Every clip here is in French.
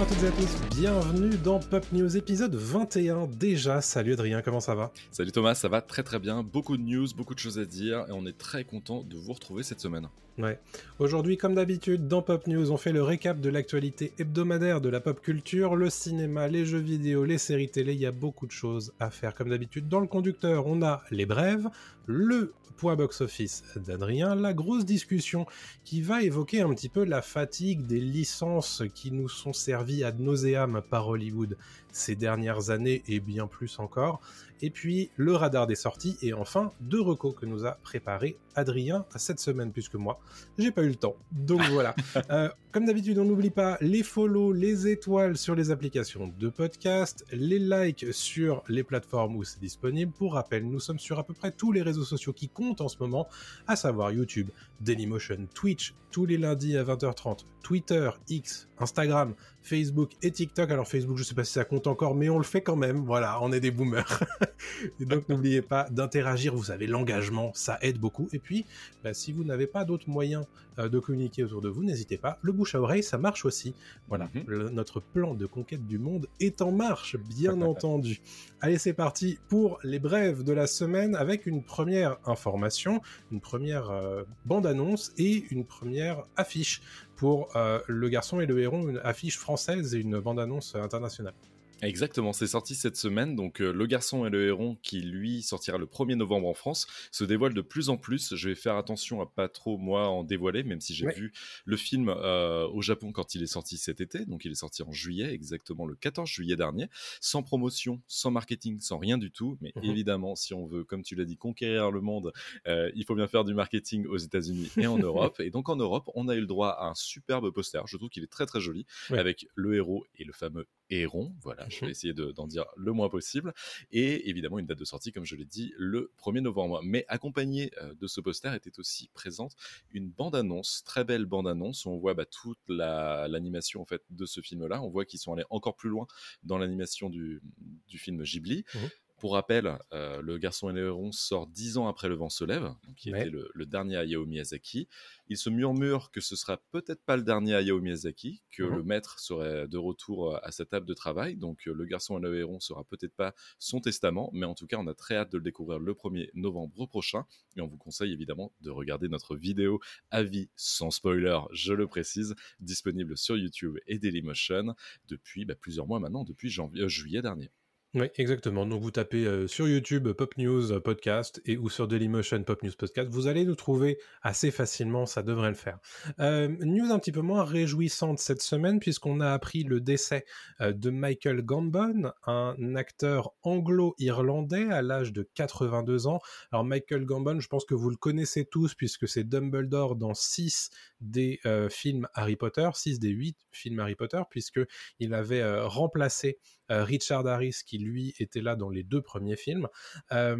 Bonjour à toutes et à tous, bienvenue dans Pop News épisode 21 déjà. Salut Adrien, comment ça va? Salut Thomas, ça va très très bien, beaucoup de news, beaucoup de choses à dire et on est très content de vous retrouver cette semaine. Ouais. Aujourd'hui, comme d'habitude, dans Pop News, on fait le récap de l'actualité hebdomadaire de la pop culture, le cinéma, les jeux vidéo, les séries télé, il y a beaucoup de choses à faire comme d'habitude. Dans le conducteur, on a les brèves, le point box-office d'Adrien, la grosse discussion qui va évoquer un petit peu la fatigue des licences qui nous sont servies ad nauseam par Hollywood ces dernières années et bien plus encore. Et puis le radar des sorties et enfin deux recos que nous a préparé Adrien cette semaine puisque moi j'ai pas eu le temps. Donc voilà. euh, comme d'habitude on n'oublie pas les follow, les étoiles sur les applications de podcast, les likes sur les plateformes où c'est disponible. Pour rappel, nous sommes sur à peu près tous les réseaux sociaux qui comptent en ce moment, à savoir YouTube, Dailymotion, Twitch tous les lundis à 20h30, Twitter, X, Instagram, Facebook et TikTok. Alors Facebook, je sais pas si ça compte encore, mais on le fait quand même. Voilà, on est des boomers. et donc n'oubliez pas d'interagir. Vous avez l'engagement, ça aide beaucoup. Et puis, bah, si vous n'avez pas d'autres moyens euh, de communiquer autour de vous, n'hésitez pas. Le bouche à oreille, ça marche aussi. Voilà, Mhm. le- notre plan de conquête du monde est en marche, bien entendu. Allez, c'est parti pour les brèves de la semaine avec une première information, une première euh, bande-annonce et une première affiche pour euh, Le Garçon et le Héron, une affiche française et une bande-annonce internationale. Exactement, c'est sorti cette semaine, donc euh, Le Garçon et le Héron, qui lui sortira le 1er novembre en France, se dévoile de plus en plus. Je vais faire attention à pas trop, moi, en dévoiler, même si j'ai Ouais. vu le film euh, au Japon quand il est sorti cet été, donc il est sorti en juillet, exactement le 14 juillet dernier, sans promotion, sans marketing, sans rien du tout, mais Mhm. évidemment, si on veut, comme tu l'as dit, conquérir le monde, euh, il faut bien faire du marketing aux États-Unis et en Europe. Et donc en Europe, on a eu le droit à un superbe poster. Je trouve qu'il est très très joli, Ouais. avec le héros et le fameux héron. Voilà, je Mhm. vais essayer de- d'en dire le moins possible. Et évidemment, une date de sortie, comme je l'ai dit, le 1er novembre. Mais accompagné euh, de ce poster était aussi présente une bande-annonce, très belle bande-annonce, on voit bah, toute la- l'animation en fait de ce film-là. On voit qu'ils sont allés encore plus loin dans l'animation du, du film Ghibli. Mhm. Pour rappel, euh, Le Garçon et le Héron sort dix ans après Le Vent se lève, qui Ouais. était le, le dernier Hayao Miyazaki. Il se murmure que ce sera peut-être pas le dernier Hayao Miyazaki, que Mhm. le maître serait de retour euh, à sa table de travail, donc euh, Le Garçon et le Héron sera peut-être pas son testament, mais en tout cas, on a très hâte de le découvrir le 1er novembre prochain, et on vous conseille évidemment de regarder notre vidéo avis sans spoiler, je le précise, disponible sur YouTube et Dailymotion depuis bah, plusieurs mois maintenant, depuis janvier, euh, juillet dernier. Oui, exactement. Donc vous tapez euh, sur YouTube Pop News euh, Podcast et ou sur Dailymotion Pop News Podcast, vous allez nous trouver assez facilement, ça devrait le faire. Euh, news un petit peu moins réjouissante cette semaine puisqu'on a appris le décès euh, de Michael Gambon, un acteur anglo-irlandais à l'âge de 82 ans. Alors Michael Gambon, je pense que vous le connaissez tous puisque c'est Dumbledore dans 6 des euh, films Harry Potter, 6 des 8 films Harry Potter puisque il avait euh, remplacé euh, Richard Harris qui lui était là dans les deux premiers films. Euh,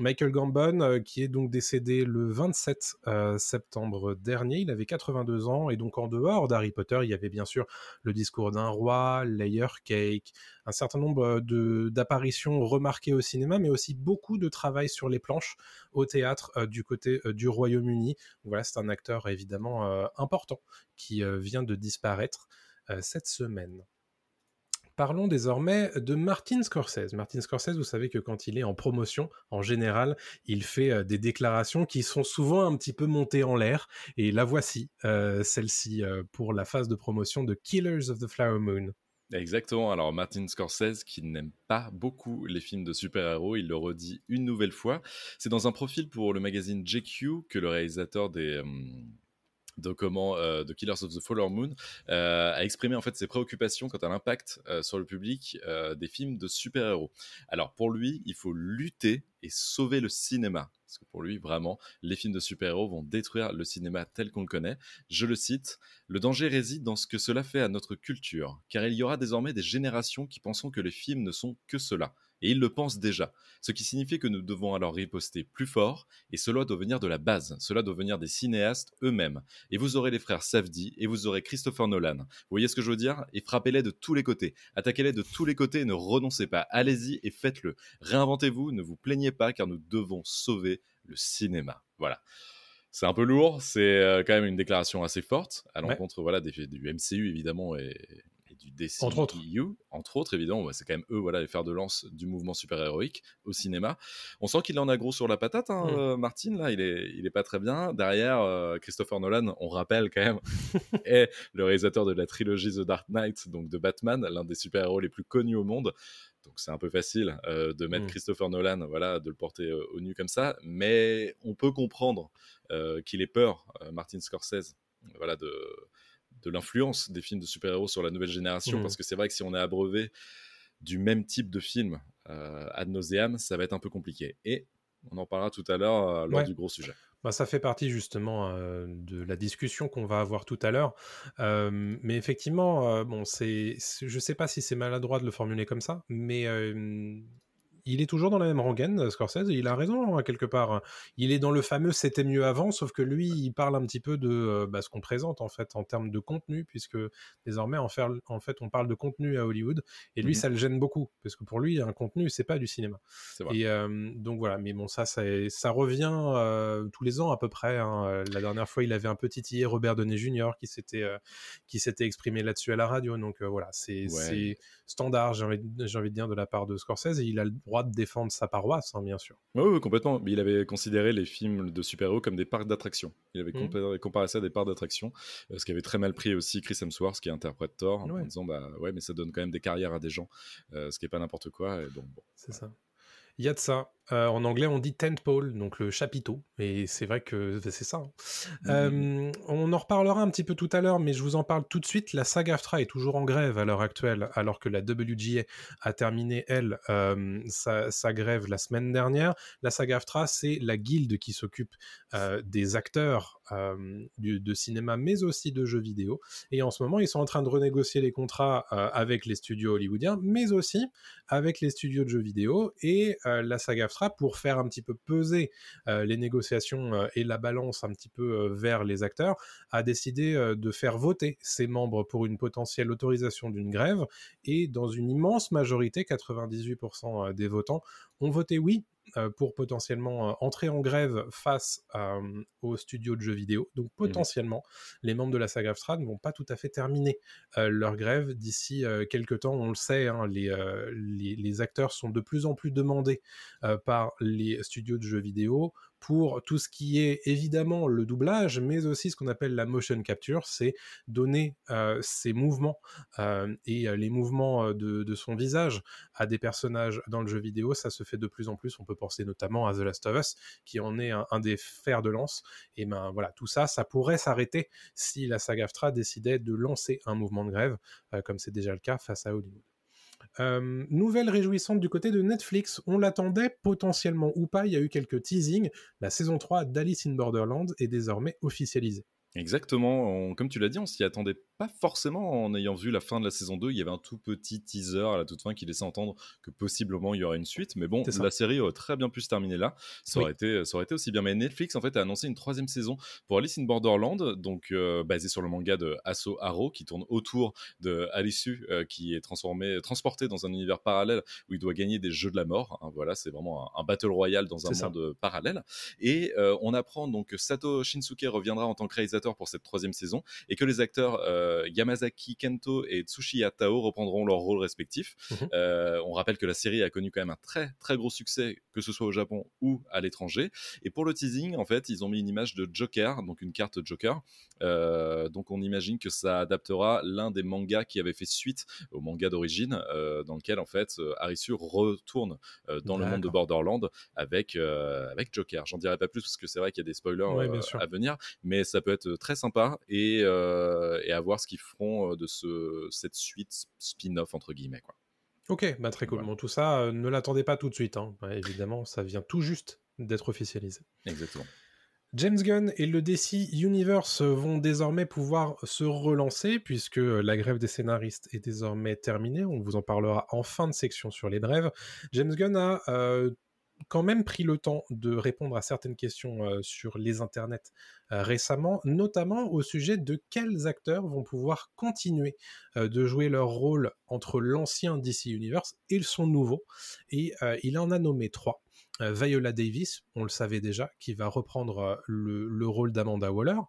Michael Gambon euh, qui est donc décédé le 27 euh, septembre dernier, il avait 82 ans et donc en dehors d'Harry Potter, il y avait bien sûr le discours d'un roi, Layer Cake, un certain nombre d'apparitions remarquées au cinéma, mais aussi beaucoup de travail sur les planches au théâtre du côté du Royaume-Uni. Voilà, c'est un acteur évidemment important qui vient de disparaître cette semaine. Parlons désormais de Martin Scorsese. Martin Scorsese, vous savez que quand il est en promotion, en général, il fait euh, des déclarations qui sont souvent un petit peu montées en l'air. Et la voici, euh, celle-ci, euh, pour la phase de promotion de Killers of the Flower Moon. Exactement. Alors, Martin Scorsese, qui n'aime pas beaucoup les films de super-héros, il le redit une nouvelle fois. C'est dans un profil pour le magazine JQ que le réalisateur des. De comment euh, de Killers of the Flower Moon euh, a exprimé en fait ses préoccupations quant à l'impact euh, sur le public des films de super-héros. Alors pour lui, il faut lutter et sauver le cinéma. Parce que pour lui, vraiment, les films de super-héros vont détruire le cinéma tel qu'on le connaît. Je le cite, Le danger réside dans ce que cela fait à notre culture, car il y aura désormais des générations qui penseront que les films ne sont que cela, et ils le pensent déjà. Ce qui signifie que nous devons alors riposter plus fort, et cela doit venir de la base, cela doit venir des cinéastes eux-mêmes. Et vous aurez les frères Safdie, et vous aurez Christopher Nolan. Vous voyez ce que je veux dire? Et frappez-les de tous les côtés, attaquez-les de tous les côtés et ne renoncez pas. Allez-y et faites-le. Réinventez-vous, ne vous plaignez pas, car nous devons sauver le cinéma. Voilà. C'est un peu lourd, c'est euh, quand même une déclaration assez forte à l'encontre voilà, des, du MCU évidemment et, du DCU, entre autres, entre autres évidemment, c'est quand même eux voilà les fers de lance du mouvement super-héroïque au cinéma. On sent qu'il en a gros sur la patate, hein, mm. euh, Martin là, il est, il est pas très bien. Derrière, euh, Christopher Nolan, on rappelle quand même, est le réalisateur de la trilogie The Dark Knight, donc de Batman, l'un des super-héros les plus connus au monde. Donc c'est un peu facile euh, de mettre mm. Christopher Nolan, voilà, de le porter au nu comme ça, mais on peut comprendre qu'il ait peur, Martin Scorsese, voilà, de de l'influence des films de super-héros sur la nouvelle génération, mmh. parce que c'est vrai que si on est abreuvé du même type de film euh, ad nauseam, ça va être un peu compliqué. Et on en parlera tout à l'heure euh, lors du gros sujet. Bah, ça fait partie justement euh, de la discussion qu'on va avoir tout à l'heure. mais effectivement, bon, c'est, je sais pas si c'est maladroit de le formuler comme ça, mais il est toujours dans la même rengaine, euh, Scorsese, il a raison, hein, quelque part. Hein. Il est dans le fameux c'était mieux avant, sauf que lui, il parle un petit peu de euh, bah, ce qu'on présente, en fait, en termes de contenu, puisque désormais, en, fait, on parle de contenu à Hollywood, et lui, mmh ça le gêne beaucoup, parce que pour lui, un contenu, c'est pas du cinéma. Et euh, donc voilà, mais bon, ça, ça, revient tous les ans à peu près. Hein. La dernière fois, il avait un petit titillé Robert Downey Jr. qui s'était qui s'était exprimé là-dessus à la radio, donc voilà, c'est standard, j'ai envie, envie, de dire, de la part de Scorsese, et il a le droit de défendre sa paroisse, hein, bien sûr. Oui, complètement. Mais il avait considéré les films de super-héros comme des parcs d'attractions. Il avait mmh. comparé ça à des parcs d'attractions, euh, ce qui avait très mal pris aussi Chris Hemsworth, qui interprète Thor, en disant bah ouais, mais ça donne quand même des carrières à des gens, euh, ce qui est pas n'importe quoi. Et donc, bon, c'est ça. Il y a de ça. Euh, en anglais, on dit tentpole, donc le chapiteau. Et c'est vrai que c'est ça. Hein. Mmh. Euh, on en reparlera un petit peu tout à l'heure, mais je vous en parle tout de suite. La saga AFTRA est toujours en grève à l'heure actuelle, alors que la WGA a terminé, elle, euh, sa, grève la semaine dernière. La saga AFTRA, c'est la guilde qui s'occupe des acteurs de cinéma, mais aussi de jeux vidéo. Et en ce moment, ils sont en train de renégocier les contrats avec les studios hollywoodiens, mais aussi avec les studios de jeux vidéo. Et la saga AFTRA pour faire un petit peu peser euh, les négociations euh, et la balance un petit peu euh, vers les acteurs, a décidé de faire voter ses membres pour une potentielle autorisation d'une grève et dans une immense majorité, 98% des votants ont voté oui euh, pour potentiellement euh, entrer en grève face euh, aux studios de jeux vidéo. Donc mmh potentiellement, les membres de la saga Astra ne vont pas tout à fait terminer leur grève d'ici quelques temps. On le sait, hein, les, les, acteurs sont de plus en plus demandés par les studios de jeux vidéo pour tout ce qui est évidemment le doublage, mais aussi ce qu'on appelle la motion capture, c'est donner euh, ses mouvements euh, et euh, les mouvements de, son visage à des personnages dans le jeu vidéo. Ça se fait de plus en plus. On peut penser notamment à The Last of Us, qui en est un, des fers de lance. Et ben voilà, tout ça, ça pourrait s'arrêter si la saga AFTRA décidait de lancer un mouvement de grève, comme c'est déjà le cas face à Hollywood. Euh, nouvelle réjouissante du côté de Netflix, on l'attendait potentiellement ou pas, il y a eu quelques teasings, la saison 3 d'Alice in Borderland est désormais officialisée. Exactement, comme tu l'as dit, on s'y attendait pas forcément en ayant vu la fin de la saison 2. Il y avait un tout petit teaser à la toute fin qui laissait entendre que possiblement il y aurait une suite. Mais bon, la série aurait très bien pu se terminer là. Ça, aurait été, ça aurait été aussi bien. Mais Netflix, en fait, a annoncé une troisième saison pour Alice in Borderland, donc euh, basée sur le manga de Asso Haro, qui tourne autour de Alice euh, qui est transformé, transporté dans un univers parallèle où il doit gagner des jeux de la mort. Hein. voilà, c'est vraiment un, battle royale dans un monde parallèle. Et euh, on apprend donc que Sato Shinsuke reviendra en tant que réalisateur pour cette troisième saison et que les acteurs euh, Yamazaki Kento et Tsushiya Tao reprendront leurs rôles respectifs. Mhm. Euh, on rappelle que la série a connu quand même un très très gros succès, que ce soit au Japon ou à l'étranger. Et pour le teasing, en fait, ils ont mis une image de Joker, donc une carte Joker. Euh, donc on imagine que ça adaptera l'un des mangas qui avait fait suite au manga d'origine, dans lequel en fait Arisu retourne dans le monde de Borderland avec avec Joker. J'en dirai pas plus parce que c'est vrai qu'il y a des spoilers à venir, mais ça peut être très sympa et, et à voir ce qu'ils feront de ce, cette suite spin-off entre guillemets quoi. Ok, bah très cool. Bon, tout ça, ne l'attendez pas tout de suite. Hein. évidemment, ça vient tout juste d'être officialisé. Exactement. James Gunn et le DC Universe vont désormais pouvoir se relancer puisque la grève des scénaristes est désormais terminée. On vous en parlera en fin de section sur les brèves. James Gunn a euh, quand même pris le temps de répondre à certaines questions euh, sur les internets euh, récemment, notamment au sujet de quels acteurs vont pouvoir continuer de jouer leur rôle entre l'ancien DC Universe et son nouveau. Et il en a nommé trois. Euh, Viola Davis, on le savait déjà, qui va reprendre euh, le, rôle d'Amanda Waller,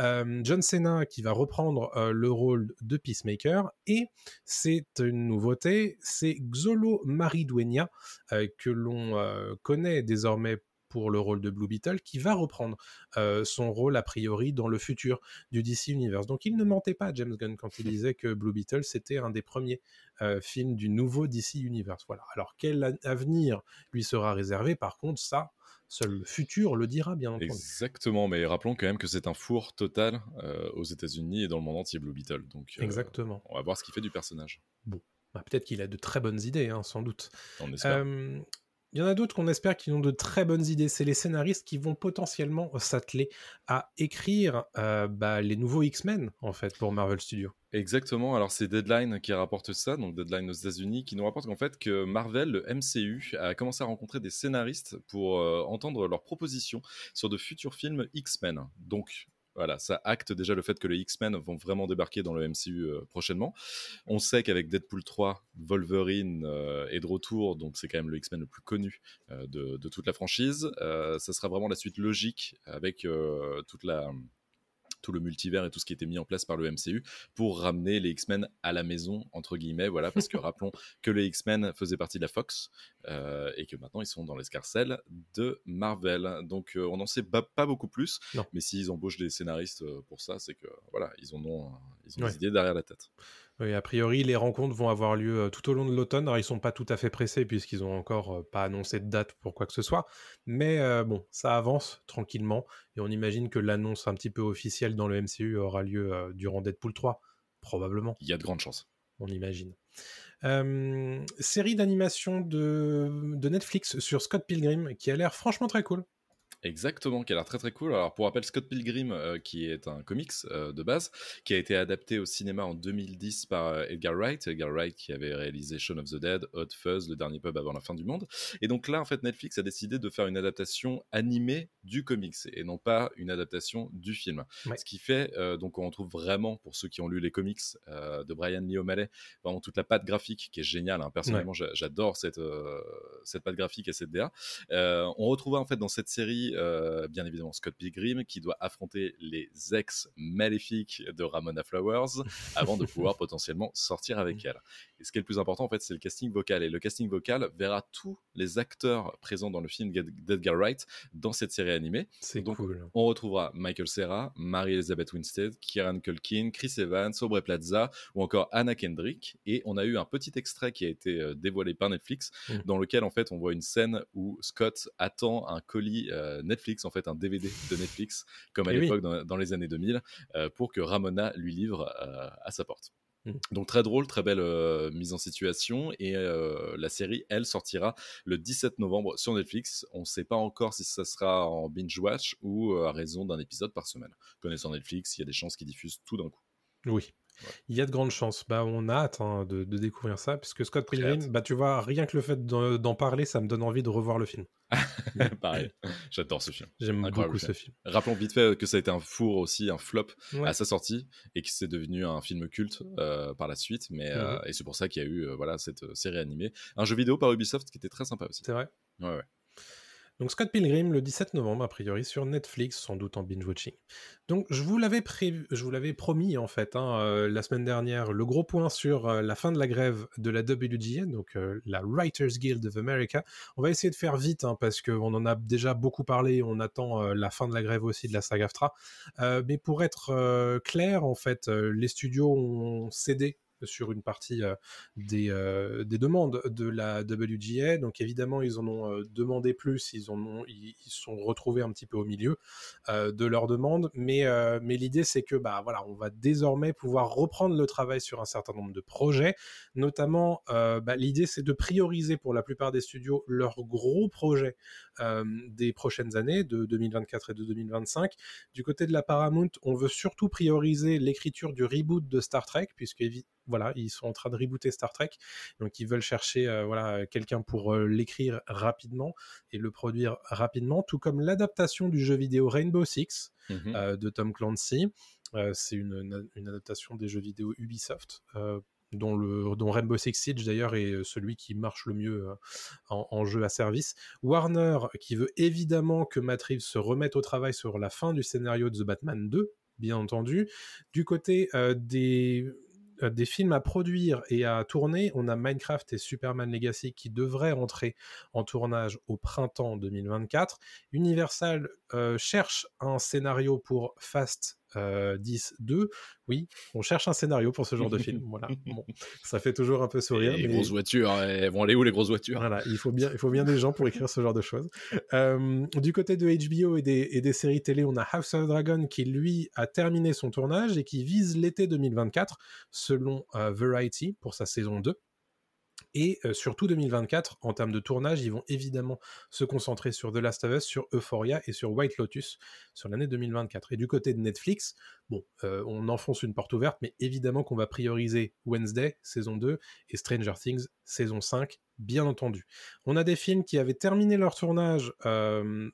euh, John Cena qui va reprendre le rôle de Peacemaker, et c'est une nouveauté, c'est Xolo Maridueña, que l'on connaît désormais pour le rôle de Blue Beetle, qui va reprendre euh, son rôle a priori dans le futur du DC Universe. Donc il ne mentait pas, James Gunn, quand il disait que Blue Beetle, c'était un des premiers euh, films du nouveau DC Universe. Voilà. Alors quel avenir lui sera réservé? Par contre, ça, seul le futur le dira, bien entendu. Exactement, mais rappelons quand même que c'est un four total euh, aux États-Unis et dans le monde entier, Blue Beetle. Donc, Exactement. On va voir ce qu'il fait du personnage. Bon. Bah, peut-être qu'il a de très bonnes idées, hein, sans doute. On espère. Il y en a d'autres qu'on espère qui ont de très bonnes idées. C'est les scénaristes qui vont potentiellement s'atteler à écrire euh, bah, les nouveaux X-Men, en fait, pour Marvel Studios. Exactement. Alors, c'est Deadline qui rapporte ça, donc Deadline aux États-Unis, qui nous rapporte qu'en fait, que Marvel, le MCU, a commencé à rencontrer des scénaristes pour euh, entendre leurs propositions sur de futurs films X-Men. Donc, voilà, ça acte déjà le fait que les X-Men vont vraiment débarquer dans le MCU euh, prochainement. On sait qu'avec Deadpool 3, Wolverine euh, est de retour, donc c'est quand même le X-Men le plus connu euh, de, de, toute la franchise. ça sera vraiment la suite logique avec toute la tout le multivers et tout ce qui était mis en place par le MCU pour ramener les X-Men à la maison, entre guillemets, voilà, parce que rappelons que les X-Men faisaient partie de la Fox euh, et que maintenant ils sont dans l'escarcelle de Marvel. Donc euh, on n'en sait pas, beaucoup plus, mais s'ils embauchent des scénaristes euh, pour ça, c'est que voilà, ils en ont, ils ont des idées derrière la tête. Oui, a priori, les rencontres vont avoir lieu euh, tout au long de l'automne. Alors, ils sont pas tout à fait pressés puisqu'ils ont encore euh, pas annoncé de date pour quoi que ce soit. Mais euh, bon, ça avance tranquillement et on imagine que l'annonce un petit peu officielle dans le MCU aura lieu durant Deadpool 3, probablement. Il y a de grandes chances. On imagine. série d'animation de, de Netflix sur Scott Pilgrim qui a l'air franchement très cool. Exactement, qui a l'air très très cool. Alors pour rappel, Scott Pilgrim, euh, qui est un comics euh, de base, qui a été adapté au cinéma en 2010 par euh, Edgar Wright. Edgar Wright qui avait réalisé Shaun of the Dead, Hot Fuzz, Le Dernier Pub avant la fin du monde. Et donc là, en fait, Netflix a décidé de faire une adaptation animée du comics et non pas une adaptation du film. Ce qui fait, donc on retrouve vraiment, pour ceux qui ont lu les comics de Brian Lee O'Malley, vraiment toute la patte graphique qui est géniale. Hein. Personnellement, j'adore cette, cette patte graphique et cette DA. on retrouve en fait dans cette série euh, bien évidemment Scott Pilgrim, qui doit affronter les ex maléfiques de Ramona Flowers avant de pouvoir potentiellement sortir avec elle. Et ce qui est le plus important, en fait, c'est le casting vocal. Et le casting vocal verra tous les acteurs présents dans le film d'Edgar Wright dans cette série animée. C'est cool. On retrouvera Michael Cera, Mary-Elizabeth Winstead, Kieran Culkin, Chris Evans, Aubrey Plaza ou encore Anna Kendrick. Et on a eu un petit extrait qui a été euh, dévoilé par Netflix, mm. dans lequel en fait on voit une scène où Scott attend un colis euh, Netflix, en fait un DVD de Netflix, comme à eh l'époque dans, les années 2000, euh, pour que Ramona lui livre à sa porte. Mm. Donc très drôle, très belle euh, mise en situation et euh, la série, elle, sortira le 17 novembre sur Netflix. On ne sait pas encore si ça sera en binge watch ou euh, à raison d'un épisode par semaine. Connaissant Netflix, il y a des chances qu'ils diffusent tout d'un coup. Oui, il y a de grandes chances. Bah, on a hâte hein, de, découvrir ça, puisque Scott Pilgrim, bah, tu vois, rien que le fait d'en parler, ça me donne envie de revoir le film. Pareil, j'adore ce film. J'aime beaucoup ce film. Rappelons vite fait que ça a été un four aussi, un flop à sa sortie, et que c'est devenu un film culte euh, par la suite. Mais, euh, mhm. et c'est pour ça qu'il y a eu euh, voilà, cette série animée. Un jeu vidéo par Ubisoft qui était très sympa aussi. C'est vrai Ouais, ouais. Donc Scott Pilgrim le 17 novembre a priori sur Netflix, sans doute en binge watching. Donc je vous l'avais je vous l'avais promis en fait hein, euh, la semaine dernière le gros point sur euh, la fin de la grève de la WGA, donc euh, la Writers Guild of America. On va essayer de faire vite hein, parce qu'on en a déjà beaucoup parlé. On attend la fin de la grève aussi de la SAG-AFTRA. mais pour être clair en fait, les studios ont cédé sur une partie des, des demandes de la WGA. Donc évidemment, ils en ont demandé plus, ils en ont, ils, sont retrouvés un petit peu au milieu de leurs demandes. Mais, mais l'idée, c'est que bah voilà, on va désormais pouvoir reprendre le travail sur un certain nombre de projets. Notamment, bah, l'idée, c'est de prioriser pour la plupart des studios leurs gros projets des prochaines années, de 2024 et de 2025. Du côté de la Paramount, on veut surtout prioriser l'écriture du reboot de Star Trek, puisque voilà, ils sont en train de rebooter Star Trek, donc ils veulent chercher euh, voilà quelqu'un pour euh, l'écrire rapidement et le produire rapidement, tout comme l'adaptation du jeu vidéo Rainbow Six mmh euh, de Tom Clancy. c'est une, adaptation des jeux vidéo Ubisoft dont, le, dont Rainbow Six Siege d'ailleurs est celui qui marche le mieux en, jeu à service. Warner qui veut évidemment que Matt Reeves se remette au travail sur la fin du scénario de The Batman 2, bien entendu. Du côté des des films à produire et à tourner, on a Minecraft et Superman Legacy qui devraient entrer en tournage au printemps 2024. Universal euh, cherche un scénario pour Fast 10, 2, oui, on cherche un scénario pour ce genre de film. Voilà, ça fait toujours un peu sourire. les grosses voitures, hein, elles vont aller où les grosses voitures? Voilà, il faut bien, il faut bien des gens pour écrire ce genre de choses. du côté de HBO et des, et des, séries télé, on a House of Dragon qui lui a terminé son tournage et qui vise l'été 2024 selon euh, Variety pour sa saison 2. Et surtout 2024, en termes de tournage, ils vont évidemment se concentrer sur The Last of Us, sur Euphoria et sur White Lotus sur l'année 2024. Et du côté de Netflix, bon, on enfonce une porte ouverte, mais évidemment qu'on va prioriser Wednesday, saison 2, et Stranger Things, saison 5, bien entendu. On a des films qui avaient terminé leur tournage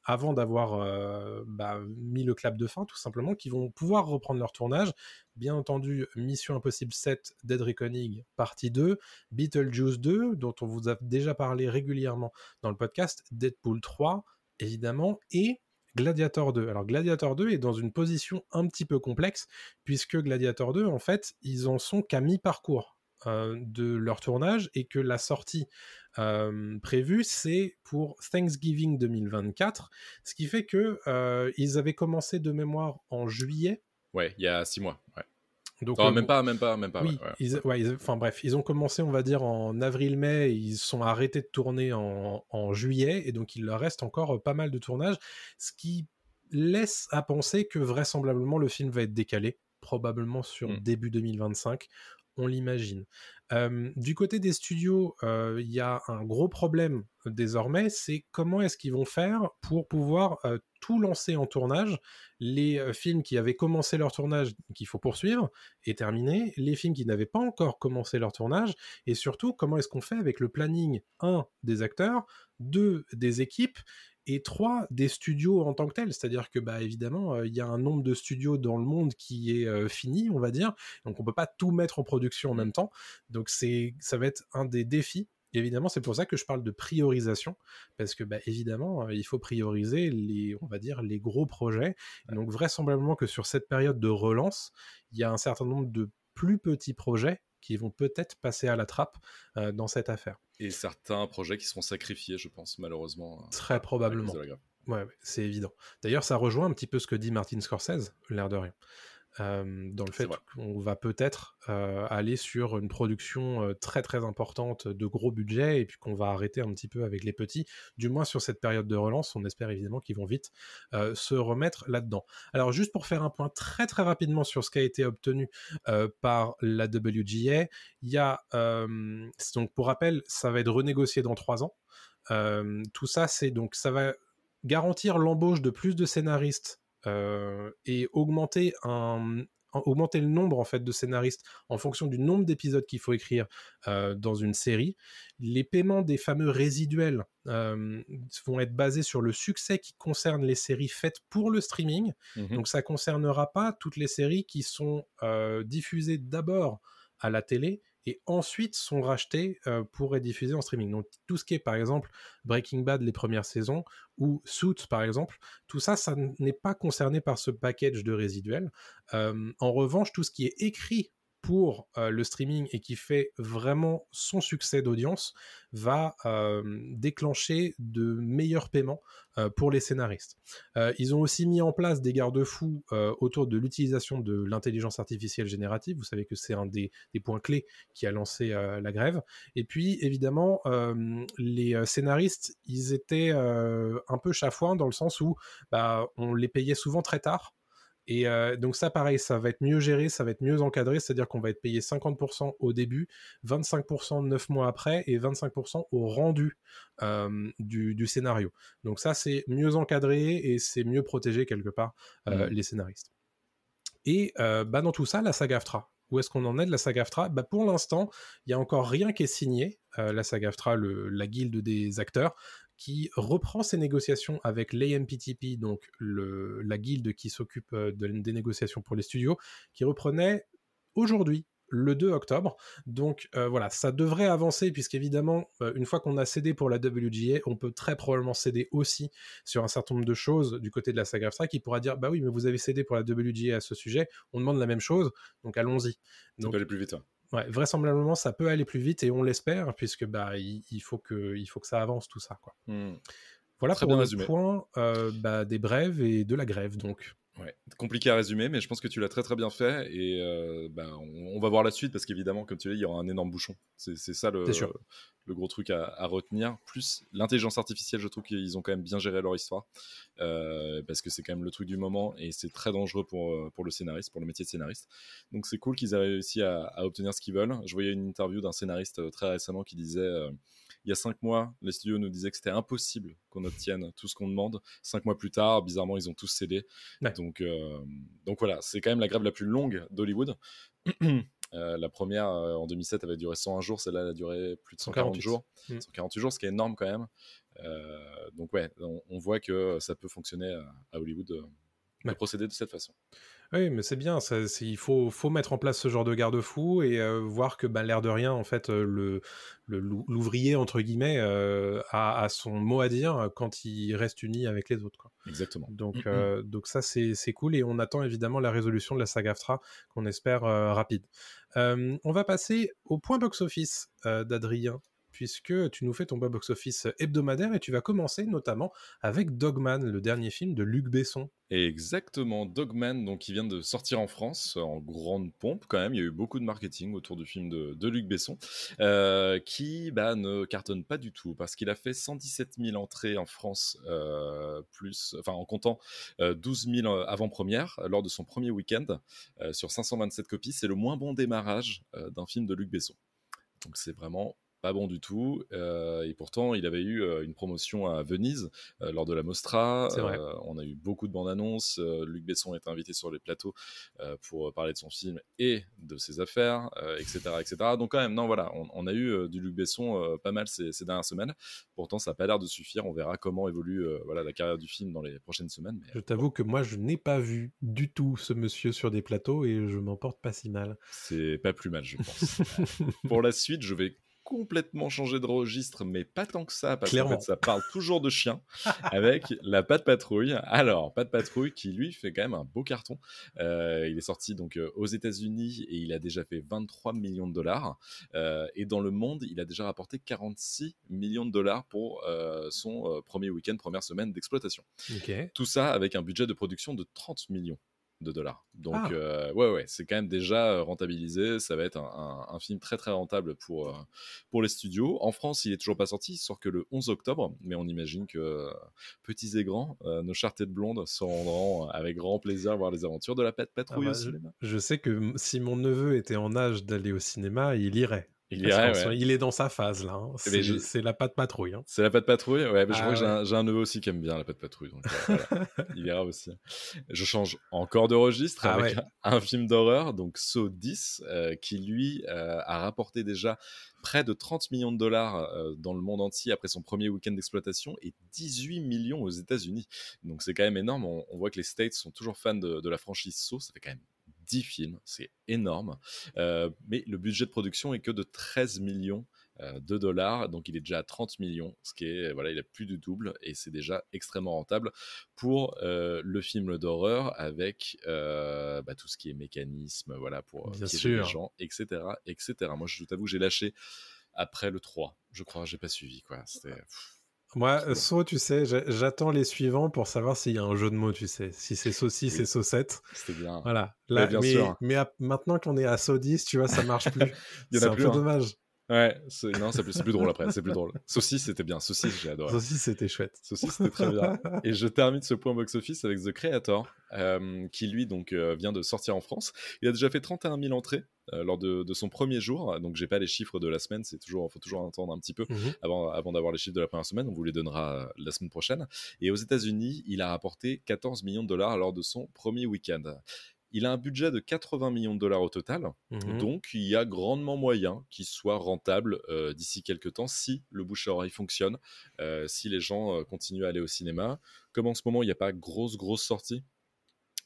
avant d'avoir bah, mis le clap de fin, tout simplement, qui vont pouvoir reprendre leur tournage. Bien entendu, Mission Impossible 7, Dead Reckoning, partie 2, Beetlejuice 2, dont on vous a déjà parlé régulièrement dans le podcast, Deadpool 3, évidemment, et Gladiator 2. Alors Gladiator 2 est dans une position un petit peu complexe, puisque Gladiator 2, en fait, ils en sont qu'à mi-parcours euh, de leur tournage et que la sortie euh, prévue c'est pour Thanksgiving 2024, ce qui fait que euh, ils avaient commencé de mémoire en juillet. Ouais, il y a six mois. Donc, même pas, même pas, même pas. Oui, enfin bref, ils ont commencé, on va dire, en avril-mai, ils sont arrêtés de tourner en, en, juillet, et donc il leur reste encore pas mal de tournages, ce qui laisse à penser que vraisemblablement le film va être décalé, probablement sur mmh. début 2025 l'imagine. du côté des studios, il y a un gros problème désormais, c'est comment est-ce qu'ils vont faire pour pouvoir tout lancer en tournage. Les films qui avaient commencé leur tournage, qu'il faut poursuivre et terminer, les films qui n'avaient pas encore commencé leur tournage, et surtout comment est-ce qu'on fait avec le planning, un, des acteurs, deux, des équipes, et trois des studios en tant que tels, c'est-à-dire que bah évidemment euh, il y a un nombre de studios dans le monde qui est euh, fini, on va dire, donc on peut pas tout mettre en production en même temps, donc c'est ça va être un des défis. évidemment, c'est pour ça que je parle de priorisation, parce que bah, évidemment, euh, il faut prioriser les, on va dire, les gros projets. donc vraisemblablement que sur cette période de relance, il y a un certain nombre de plus petits projets qui vont peut-être passer à la trappe dans cette affaire. Et certains projets qui seront sacrifiés, je pense, malheureusement. Très probablement. Ouais, c'est évident. D'ailleurs, ça rejoint un petit peu ce que dit Martin Scorsese, l'air de rien dans le fait qu'on va peut-être aller sur une production très très importante de gros budgets et puis qu'on va arrêter un petit peu avec les petits, du moins sur cette période de relance. On espère évidemment qu'ils vont vite se remettre là-dedans. Alors juste pour faire un point très très rapidement sur ce qui a été obtenu par la WGA, il y a donc pour rappel, ça va être renégocié dans trois ans. tout ça, c'est donc ça va garantir l'embauche de plus de scénaristes et augmenter un, augmenter le nombre en fait de scénaristes en fonction du nombre d'épisodes qu'il faut écrire euh, dans une série. Les paiements des fameux résiduels euh, vont être basés sur le succès qui concerne les séries faites pour le streaming. Mmh Donc ça concernera pas toutes les séries qui sont diffusées d'abord à la télé et ensuite sont rachetés pour être diffusés en streaming. Donc tout ce qui est par exemple Breaking Bad les premières saisons ou Suits par exemple, tout ça, ça n'est pas concerné par ce package de résiduels. en revanche, tout ce qui est écrit pour le streaming et qui fait vraiment son succès d'audience va déclencher de meilleurs paiements pour les scénaristes. ils ont aussi mis en place des garde-fous autour de l'utilisation de l'intelligence artificielle générative. Vous savez que c'est un des, points clés qui a lancé la grève. Et puis, évidemment, les scénaristes, ils étaient un peu chafouins dans le sens où bah, on les payait souvent très tard. Et donc ça, pareil, ça va être mieux géré, ça va être mieux encadré, c'est-à-dire qu'on va être payé 50% au début, 25% 9 mois après et 25% au rendu du, scénario. Donc ça, c'est mieux encadré et c'est mieux protégé quelque part mmh. les scénaristes. Et bah, dans tout ça, la saga AFTRA. Où est-ce qu'on en est de la saga AFTRA? Bah, Pour l'instant, il n'y a encore rien qui est signé. la saga AFTRA, la guilde des acteurs, qui reprend ses négociations avec l'AMPTP, donc le, la guilde qui s'occupe euh, des négociations pour les studios, qui reprenait aujourd'hui le 2 octobre. Donc euh, voilà, ça devrait avancer puisqu'évidemment, euh, une fois qu'on a cédé pour la WGA, on peut très probablement céder aussi sur un certain nombre de choses du côté de la saga Abstract qui pourra dire bah oui, mais vous avez cédé pour la WGA à ce sujet, on demande la même chose, donc allons-y. Ça peut aller plus vite. Ouais, vraisemblablement, ça peut aller plus vite et on l'espère, puisque bah, il, faut que, il faut que ça avance tout ça. Quoi. Mmh. Voilà Très pour le point euh, bah, des brèves et de la grève. Donc. Ouais, compliqué à résumer, mais je pense que tu l'as très très bien fait et euh, bah, on, va voir la suite parce qu'évidemment, comme tu l'as dit, il y aura un énorme bouchon. C'est ça le, le gros truc à, retenir. Plus l'intelligence artificielle, je trouve qu'ils ont quand même bien géré leur histoire euh, parce que c'est quand même le truc du moment et c'est très dangereux pour, euh, pour le scénariste, pour le métier de scénariste. Donc c'est cool qu'ils aient réussi à, à, obtenir ce qu'ils veulent. Je voyais une interview d'un scénariste très récemment qui disait il y a cinq mois, les studios nous disaient que c'était impossible qu'on obtienne tout ce qu'on demande. Cinq mois plus tard, bizarrement, ils ont tous cédé. Donc, euh, donc voilà, c'est quand même la grève la plus longue d'Hollywood. Euh, la première euh, en 2007 avait duré 101 jours, celle-là elle a duré plus de 140 jours. 148 mm. jours, ce qui est énorme quand même. donc ouais, on, voit que ça peut fonctionner à, Hollywood de procéder de cette façon. Oui, mais c'est bien. Ça, il faut, faut mettre en place ce genre de garde-fou et euh, voir que, bah, l'air de rien, en fait, euh, le, l'ouvrier entre guillemets euh, a, son mot à dire quand il reste uni avec les autres. Quoi. Exactement. Donc, mm, mm. donc ça, c'est, cool et on attend évidemment la résolution de la saga AFTRA qu'on espère rapide. on va passer au point box-office d'Adrien puisque tu nous fais ton box-office hebdomadaire et tu vas commencer notamment avec Dogman, le dernier film de Luc Besson. Exactement, Dogman, donc qui vient de sortir en France en grande pompe quand même. Il y a eu beaucoup de marketing autour du film de, Luc Besson, euh, qui bah, ne cartonne pas du tout parce qu'il a fait 117 000 entrées en France, euh, plus, en comptant 12 euh, 000 avant-première lors de son premier week-end sur 527 copies. C'est le moins bon démarrage d'un film de Luc Besson. Donc c'est vraiment pas bon du tout. Euh, et pourtant, il avait eu euh, une promotion à Venise euh, lors de la Mostra. on a eu beaucoup de bandes annonces. Luc Besson est invité sur les plateaux pour parler de son film et de ses affaires, etc., etc. Donc quand même, non, voilà, on, a eu du Luc Besson pas mal ces, dernières semaines. Pourtant, ça n'a pas l'air de suffire. On verra comment évolue voilà la carrière du film dans les prochaines semaines. je t'avoue que moi, je n'ai pas vu du tout ce monsieur sur des plateaux et je m'en porte pas si mal. C'est pas plus mal, je pense. pour la suite, je vais complètement changé de registre, mais pas tant que ça, parce que ça parle toujours de chien, avec la Patte Patrouille. Alors, Patte Patrouille qui, lui, fait quand même un beau carton. Euh, il est sorti donc euh, aux États-Unis et il a déjà fait 23 millions de dollars. Euh, et dans le monde, il a déjà rapporté 46 millions de dollars pour son premier week-end, première semaine d'exploitation. Tout ça avec un budget de production de 30 millions de dollars. Donc, ah. euh, ouais, ouais, c'est quand même déjà euh, rentabilisé. Ça va être un, film très, très rentable pour, euh, pour les studios. En France, il est toujours pas sorti. Il sort que le 11 octobre. Mais on imagine que petits et grands, nos chartés de blondes se rendront avec grand plaisir voir les aventures de la Pet Patrouille ah au bah, cinéma. Je, sais que si mon neveu était en âge d'aller au cinéma, il irait. Il, il, est dans sa phase là. Hein. Eh ben, c'est la patte patrouille. Hein. C'est la patte patrouille. Ouais, mais je crois que j'ai un, neveu aussi qui aime bien la patte patrouille. Donc, euh, il ira aussi. Je change encore de registre ah avec un, film d'horreur, donc Saw 10, euh, qui lui euh, a rapporté déjà près de 30 millions de dollars dans le monde entier après son premier week-end d'exploitation et 18 millions aux États-Unis. Donc c'est quand même énorme. On, voit que les States sont toujours fans de, de la franchise Saw. Ça fait quand même 10 films, c'est énorme. Euh, mais le budget de production est que de 13 millions de dollars. Donc il est déjà à 30 millions, ce qui est, voilà, il a plus du double et c'est déjà extrêmement rentable pour le film d'horreur avec bah, tout ce qui est mécanisme, voilà, pour Bien piéger les sûr. gens, etc., etc. Moi, je t'avoue, j'ai lâché après le 3. Je crois, j'ai pas suivi, quoi. C'était. pff, Moi. So, tu sais, j'a- j'attends les suivants pour savoir s'il y a un jeu de mots, tu sais. Si c'est saucisse Oui. et saucette. C'était bien. Voilà. Là, bien mais sûr. mais à- maintenant qu'on est à So 10, tu vois, ça marche plus. C'est un plus, peu hein. dommage. Ouais, non, c'est plus, plus drôle après, c'est plus drôle. Saucisse, c'était bien. Saucisse, j'ai adoré. Saucisse, c'était chouette. Saucisse, c'était très bien. Et je termine ce point box-office avec The Creator, euh, qui lui donc euh, vient de sortir en France. Il a déjà fait 31 000 entrées lors de, de son premier jour. Donc j'ai pas les chiffres de la semaine, c'est toujours, faut toujours attendre un petit peu Mhm. avant, avant d'avoir les chiffres de la première semaine. On vous les donnera euh, la semaine prochaine. Et aux États-Unis, il a rapporté 14 millions de dollars lors de son premier week-end. Il a un budget de 80 millions de dollars au total. Mhm. Donc, il y a grandement moyen qu'il soit rentable euh, d'ici quelques temps si le bouche à oreille fonctionne, euh, si les gens euh, continuent à aller au cinéma. Comme en ce moment, il n'y a pas grosse, grosse sortie.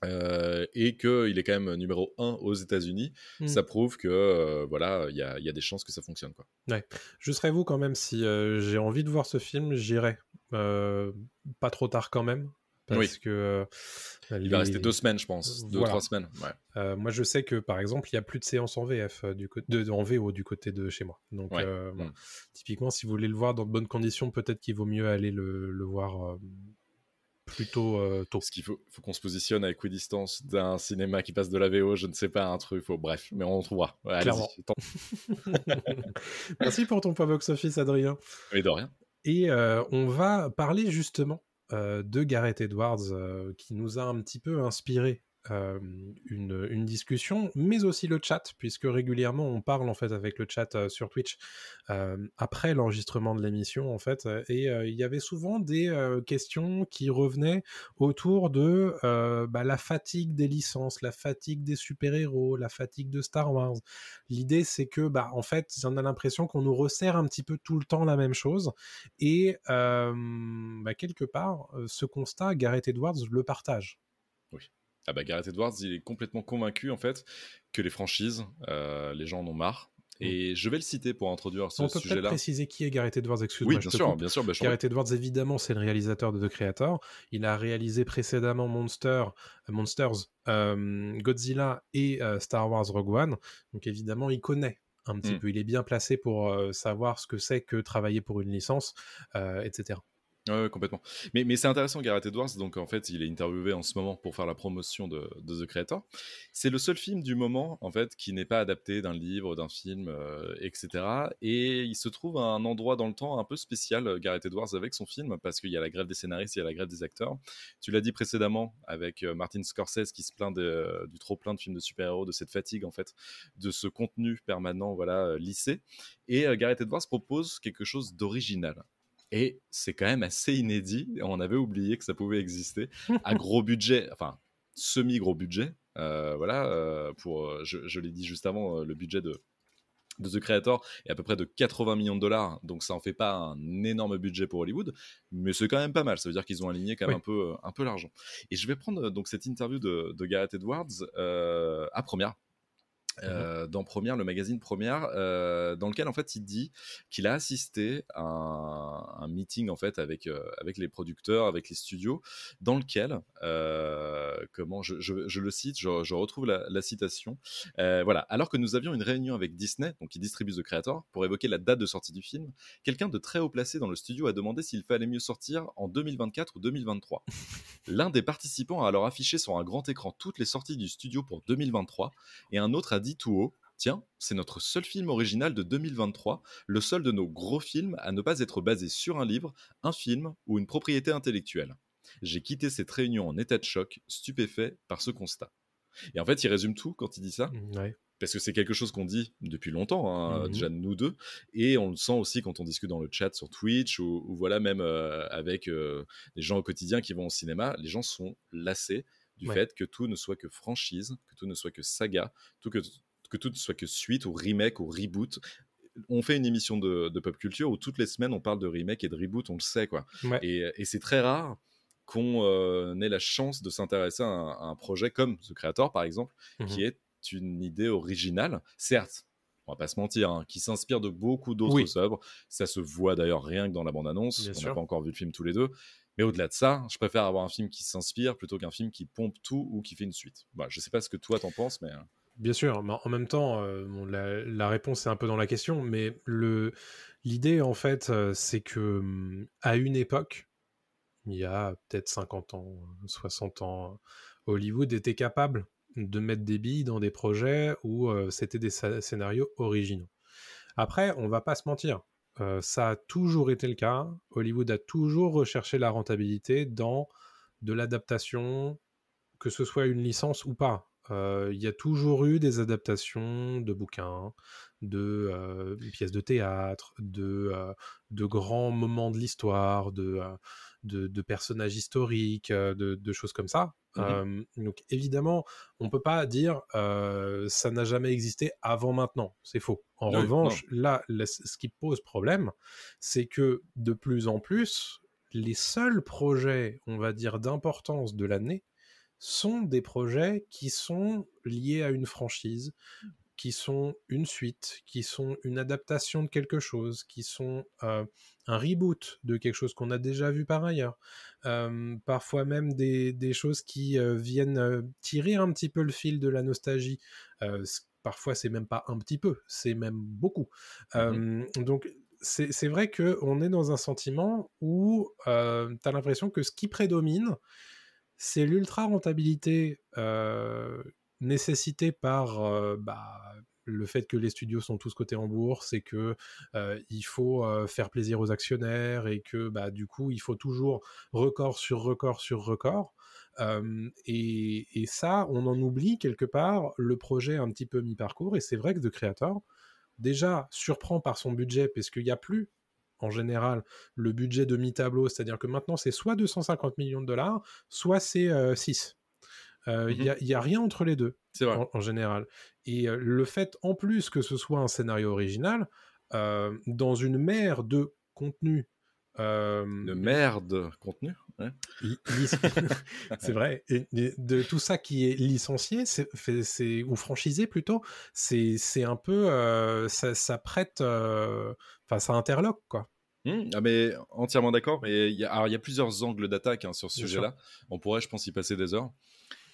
Euh, et qu'il est quand même numéro 1 aux États-Unis, Mm. ça prouve que euh, voilà, il y a, il y a des chances que ça fonctionne. Quoi. Je serais vous quand même si euh, j'ai envie de voir ce film, j'irai. Euh, pas trop tard quand même. Parce Oui. que. Il va rester deux semaines, je pense, deux ou trois semaines. Ouais. Moi, je sais que par exemple, il y a plus de séances en VF, du côté de, en VO du côté de chez moi. Donc, Ouais. euh, voilà. Mm. typiquement, si vous voulez le voir dans de bonnes conditions, peut-être qu'il vaut mieux aller le, le voir plutôt euh, tôt. Parce qu'il faut, faut qu'on se positionne à équidistance d'un cinéma qui passe de la VO, je ne sais pas, un truc, faut, bref, mais on trouvera. Ouais, Clairement. Merci pour ton point box-office, Adrien. Et de rien. Et euh, on va parler justement euh, de Gareth Edwards, euh, qui nous a un petit peu inspiré une, discussion, mais aussi le chat, puisque régulièrement on parle en fait avec le chat sur Twitch après l'enregistrement de l'émission en fait, et il y avait souvent des questions qui revenaient autour de bah, la fatigue des licences, la fatigue des super-héros, la fatigue de Star Wars. L'idée c'est que bah en fait on a l'impression qu'on nous resserre un petit peu tout le temps la même chose, et bah, quelque part ce constat Gareth Edwards le partage. Ah bah Gareth Edwards, il est complètement convaincu en fait que les franchises, euh, les gens en ont marre. Et je vais le citer pour introduire ce Mm. On peut peut-être sujet-là. préciser qui est Gareth Edwards, excuse-moi. Oui, bien sûr, bien sûr. bah, t'en Gareth Edwards, évidemment, c'est le réalisateur de The Creator. Il a réalisé précédemment Monster, euh, Monsters, euh, Godzilla et euh, Star Wars Rogue One. Donc évidemment, il connaît un petit Mm. peu. Il est bien placé pour savoir ce que c'est que travailler pour une licence, etc. Ouais, complètement. Mais, c'est intéressant, Gareth Edwards. Donc, en fait, il est interviewé en ce moment pour faire la promotion de, The Creator. C'est le seul film du moment, en fait, qui n'est pas adapté d'un livre, d'un film, euh, etc. Et il se trouve à un endroit dans le temps un peu spécial, euh, Gareth Edwards, avec son film, parce qu'il y a la grève des scénaristes, il y a la grève des acteurs. Tu l'as dit précédemment avec euh, Martin Scorsese qui se plaint du trop plein de films de super-héros, de cette fatigue, en fait, de ce contenu permanent, voilà, lissé. Et euh, Gareth Edwards propose quelque chose d'original. Et c'est quand même assez inédit. On avait oublié que ça pouvait exister à gros budget, enfin semi-gros budget. Euh, voilà, euh, pour, euh, je, je l'ai dit juste avant, le budget de, de The Creator est à peu près de 80 millions de dollars. Donc ça en fait pas un énorme budget pour Hollywood, mais c'est quand même pas mal. Ça veut dire qu'ils ont aligné quand même Oui. un peu, un peu l'argent. Et je vais prendre donc cette interview de, de Gareth Edwards euh, à première. Euh, dans Première, le magazine Première, euh, dans lequel en fait il dit qu'il a assisté à un, meeting en fait avec euh, avec les producteurs, avec les studios, dans lequel comment je, le cite, je, retrouve la, citation. Voilà, alors que nous avions une réunion avec Disney, donc qui distribue The Creator, pour évoquer la date de sortie du film, quelqu'un de très haut placé dans le studio a demandé s'il fallait mieux sortir en 2024 ou 2023. L'un des participants a alors affiché sur un grand écran toutes les sorties du studio pour 2023 et un autre a dit tout haut Tiens, c'est notre seul film original de 2023, le seul de nos gros films à ne pas être basé sur un livre, un film ou une propriété intellectuelle. J'ai quitté cette réunion en état de choc, stupéfait par ce constat. Et en fait, il résume tout quand il dit ça, Ouais. parce que c'est quelque chose qu'on dit depuis longtemps, hein, Mhm. déjà nous deux, et on le sent aussi quand on discute dans le chat sur Twitch ou, ou voilà même euh, avec euh, les gens au quotidien qui vont au cinéma, les gens sont lassés du Ouais. fait que tout ne soit que franchise, que tout ne soit que saga, tout que, que tout ne soit que suite ou remake ou reboot. On fait une émission de, de pop culture où toutes les semaines on parle de remake et de reboot, on le sait quoi. Ouais. Et, et c'est très rare qu'on euh, ait la chance de s'intéresser à, un- à un projet comme The Creator par exemple, Mhm. qui est une idée originale. Certes, on va pas se mentir, hein, qui s'inspire de beaucoup d'autres œuvres. Ça se voit d'ailleurs rien que dans la bande-annonce. On n'a pas encore vu le film tous les deux. Mais au-delà de ça, je préfère avoir un film qui s'inspire plutôt qu'un film qui pompe tout ou qui fait une suite. Bah, je sais pas ce que toi t'en penses, mais. Hein. Bien sûr, en même temps, euh, la, réponse est un peu dans la question, mais l'idée en fait, euh, c'est que hum, à une époque, il y a peut-être 50 ans, 60 ans, Hollywood était capable de mettre des billes dans des projets où euh, c'était des scénarios originaux. Après, on va pas se mentir, euh, ça a toujours été le cas. Hollywood a toujours recherché la rentabilité dans de l'adaptation, que ce soit une licence ou pas. Euh, il y a toujours eu des adaptations de bouquins, de pièces de théâtre, de grands moments de l'histoire, de, de, personnages historiques, de, choses comme ça. Mmh donc évidemment, on peut pas dire ça n'a jamais existé avant maintenant. C'est faux. En revanche, là, ce qui pose problème, c'est que de plus en plus, les seuls projets, on va dire, d'importance de l'année sont des projets qui sont liés à une franchise, qui sont une suite, qui sont une adaptation de quelque chose, qui sont un reboot de quelque chose qu'on a déjà vu par ailleurs. parfois même des, choses qui viennent tirer un petit peu le fil de la nostalgie. parfois, c'est même pas un petit peu, c'est même beaucoup. Mmh donc, c'est vrai qu'on est dans un sentiment où tu as l'impression que ce qui prédomine, c'est l'ultra rentabilité nécessité par euh, bah, le fait que les studios sont tous cotés en bourse et que euh, il faut euh, faire plaisir aux actionnaires et que bah, du coup il faut toujours record sur record sur record. Et, et, ça, on en oublie quelque part le projet un petit peu mi-parcours. Et c'est vrai que The Creator, déjà, surprend par son budget, parce qu'il n'y a plus en général le budget de mi-tableau, c'est-à-dire que maintenant c'est soit 250 millions de dollars, soit c'est 6. Euh, il n'y mmh a, a, rien entre les deux, en, en, général. Et euh, le fait, en plus, que ce soit un scénario original, euh, dans une mer de contenu. de merde contenu ouais. c'est vrai. Et, de tout ça qui est licencié c'est, ou franchisé plutôt, c'est, un peu. Ça, ça, prête. Enfin, ça interloque, quoi. Mmh, ah mais entièrement d'accord. Mais il y, a, y a plusieurs angles d'attaque hein, sur ce sujet-là. On pourrait, je pense, y passer des heures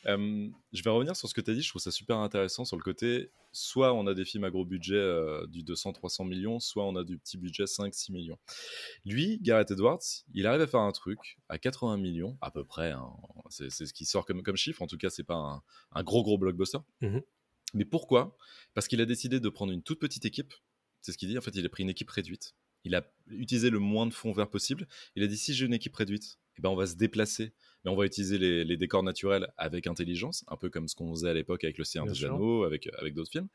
je vais revenir sur ce que tu as dit, je trouve ça super intéressant sur le côté, soit on a des films à gros budget euh, du 200-300 millions, soit on a du petit budget 5-6 millions. Lui, Gareth Edwards, il arrive à faire un truc à 80 millions, à peu près, hein. c'est ce qui sort comme, comme chiffre, en tout cas c'est pas un, gros gros blockbuster. Mmh Mais pourquoi? Parce qu'il a décidé de prendre une toute petite équipe, c'est ce qu'il dit, en fait il a pris une équipe réduite, il a utilisé le moins de fonds verts possible, il a dit si j'ai une équipe réduite, eh ben on va se déplacer mais on va utiliser les, décors naturels avec intelligence, un peu comme ce qu'on faisait à l'époque avec Le Seigneur des Anneaux, avec, avec d'autres films.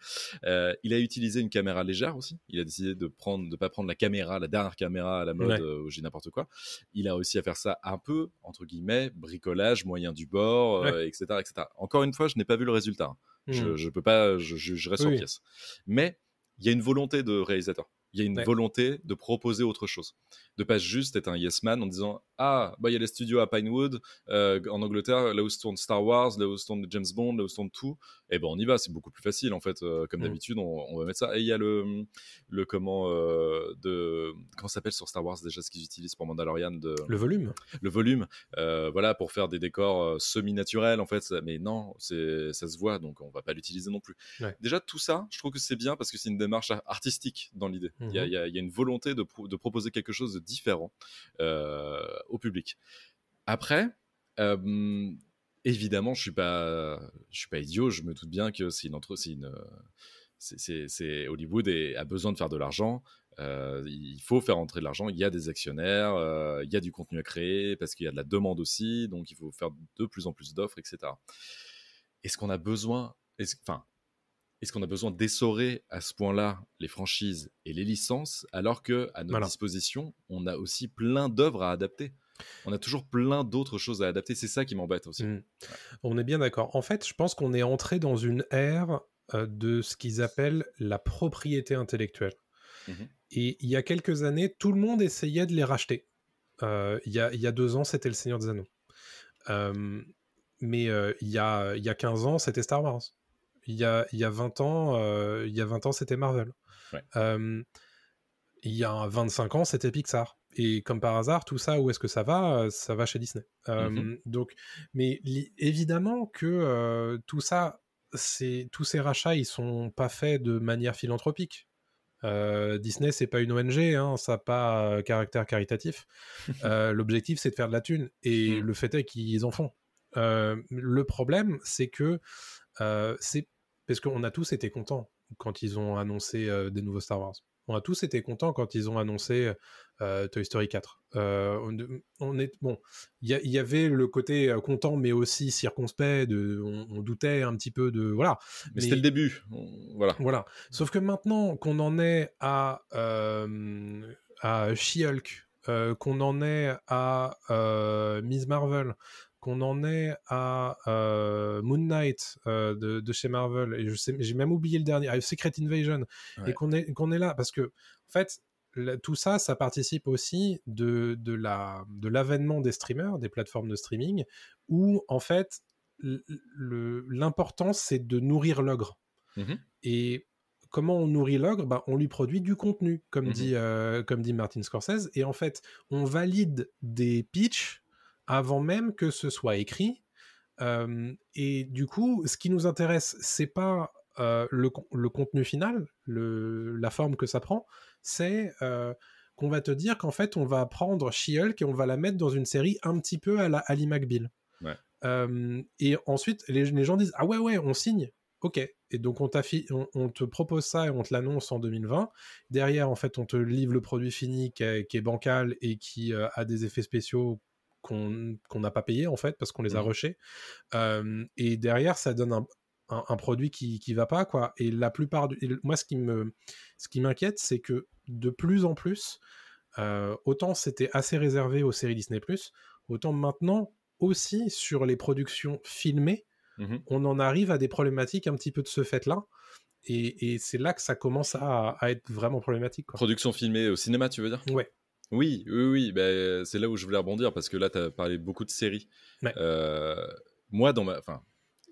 Euh, il a utilisé une caméra légère aussi. Il a décidé de prendre, de pas prendre la caméra, la dernière caméra à la mode, euh, ou j'ai n'importe quoi. Il a réussi à faire ça un peu, entre guillemets, bricolage, moyen du bord, etc., euh, etc. Encore une fois, je n'ai pas vu le résultat. Je, hmm. je peux pas, je jugerai sur pièce. Mais il y a une volonté de réalisateur il y a une volonté de proposer autre chose. De pas juste être un yes man en disant Ah, bah il y a les studios à Pinewood euh, en Angleterre, là où se tourne Star Wars, là où se tourne James Bond, là où se tourne tout. Et eh ben on y va, c'est beaucoup plus facile en fait. Euh, comme mm. d'habitude, on, va mettre ça. Et il y a le, le comment euh, de. Comment s'appelle sur Star Wars déjà ce qu'ils utilisent pour Mandalorian de... Le volume. Le volume, voilà, pour faire des décors semi-naturels en fait. Mais non, c'est ça se voit donc on va pas l'utiliser non plus. Déjà, tout ça, je trouve que c'est bien parce que c'est une démarche artistique dans l'idée. Il y, a une volonté de, proposer quelque chose de différent euh, au public. Après, euh, évidemment, je suis pas, je suis pas idiot. Je me doute bien que c'est une entre, c'est une, c'est Hollywood et a besoin de faire de l'argent. Euh, il faut faire entrer de l'argent. Il y a des actionnaires, il y a du contenu à créer parce qu'il y a de la demande aussi. Donc il faut faire de plus en plus d'offres, etc. Est-ce qu'on a besoin, enfin, est-ce qu'on a besoin d'essorer à ce point-là les franchises et les licences alors que à notre disposition, on a aussi plein d'œuvres à adapter? On a toujours plein d'autres choses à adapter. C'est ça qui m'embête aussi. Mmh. On est bien d'accord. En fait, je pense qu'on est entré dans une ère euh, de ce qu'ils appellent la propriété intellectuelle. Mmh et il y a quelques années, tout le monde essayait de les racheter. Euh, il, y a, deux ans, c'était Le Seigneur des Anneaux. Euh, mais il, y a, il y a 15 ans, c'était Star Wars Il y a, il y a 20 ans, euh, il y a 20 ans, c'était Marvel. Ouais. Euh, il y a 25 ans, c'était Pixar. Et comme par hasard, tout ça, où est-ce que ça va Euh, Ça va chez Disney. Euh, Mhm. Donc, mais évidemment que tout ça, c'est tous ces rachats, ils sont pas faits de manière philanthropique. Euh, Disney, c'est pas une ONG, hein, ça n'a pas euh, caractère caritatif. Euh, L'objectif, c'est de faire de la thune, et Mm. le fait est qu'ils en font. Le problème, c'est que c'est parce qu'on a tous été contents quand ils ont annoncé euh, des nouveaux Star Wars. On a tous été contents quand ils ont annoncé euh, Toy Story 4. Euh, on, on est bon. Il y, avait le côté content, mais aussi circonspect. De, on, on doutait un petit peu de voilà. Mais, c'était le début. Voilà. Voilà. Sauf que maintenant qu'on en est à, à She-Hulk, qu'on en est à Miss Marvel, qu'on en est à euh, Moon Knight euh, de, de chez Marvel, et je sais, j'ai même oublié le dernier, à Secret Invasion, Ouais. et qu'on est, qu'on est là, parce que, en fait, la- tout ça, ça participe aussi de, de, la, de l'avènement des streamers, des plateformes de streaming, où, en fait, l'important, c'est de nourrir l'ogre. Mhm. Et comment on nourrit l'ogre? Ben, On lui produit du contenu, comme, Mhm. dit, euh, comme dit Martin Scorsese. Et en fait, on valide des pitchs avant même que ce soit écrit. Euh, et du coup, ce qui nous intéresse, c'est pas euh, le, con- le contenu final, le, la forme que ça prend, c'est euh, qu'on va te dire qu'en fait, on va prendre She-Hulk et on va la mettre dans une série un petit peu à la Ali McBeal. Ouais. Et ensuite, les, les gens disent Ah ouais, ouais, on signe. Ok. Et donc, on, on, on te propose ça et on te l'annonce en 2020. Derrière, en fait, on te livre le produit fini qui est, qui est bancal et qui a des effets spéciaux qu'on n'a pas payé, en fait, parce qu'on les a Mhm. rushés. Euh, et derrière, ça donne un, un, un produit qui, qui va pas, quoi. Et la plupart du... Moi, ce qui me, ce qui m'inquiète, c'est que de plus en plus, euh, autant c'était assez réservé aux séries Disney+, autant maintenant aussi sur les productions filmées, Mhm. on en arrive à des problématiques un petit peu de ce fait-là. Et, et c'est là que ça commence à, à être vraiment problématique. Quoi. Production filmée au cinéma, tu veux dire? Ouais. Oui, oui, oui. bah, c'est là où je voulais rebondir parce que là, tu as parlé beaucoup de séries. Ouais. Euh, moi, dans ma. Enfin,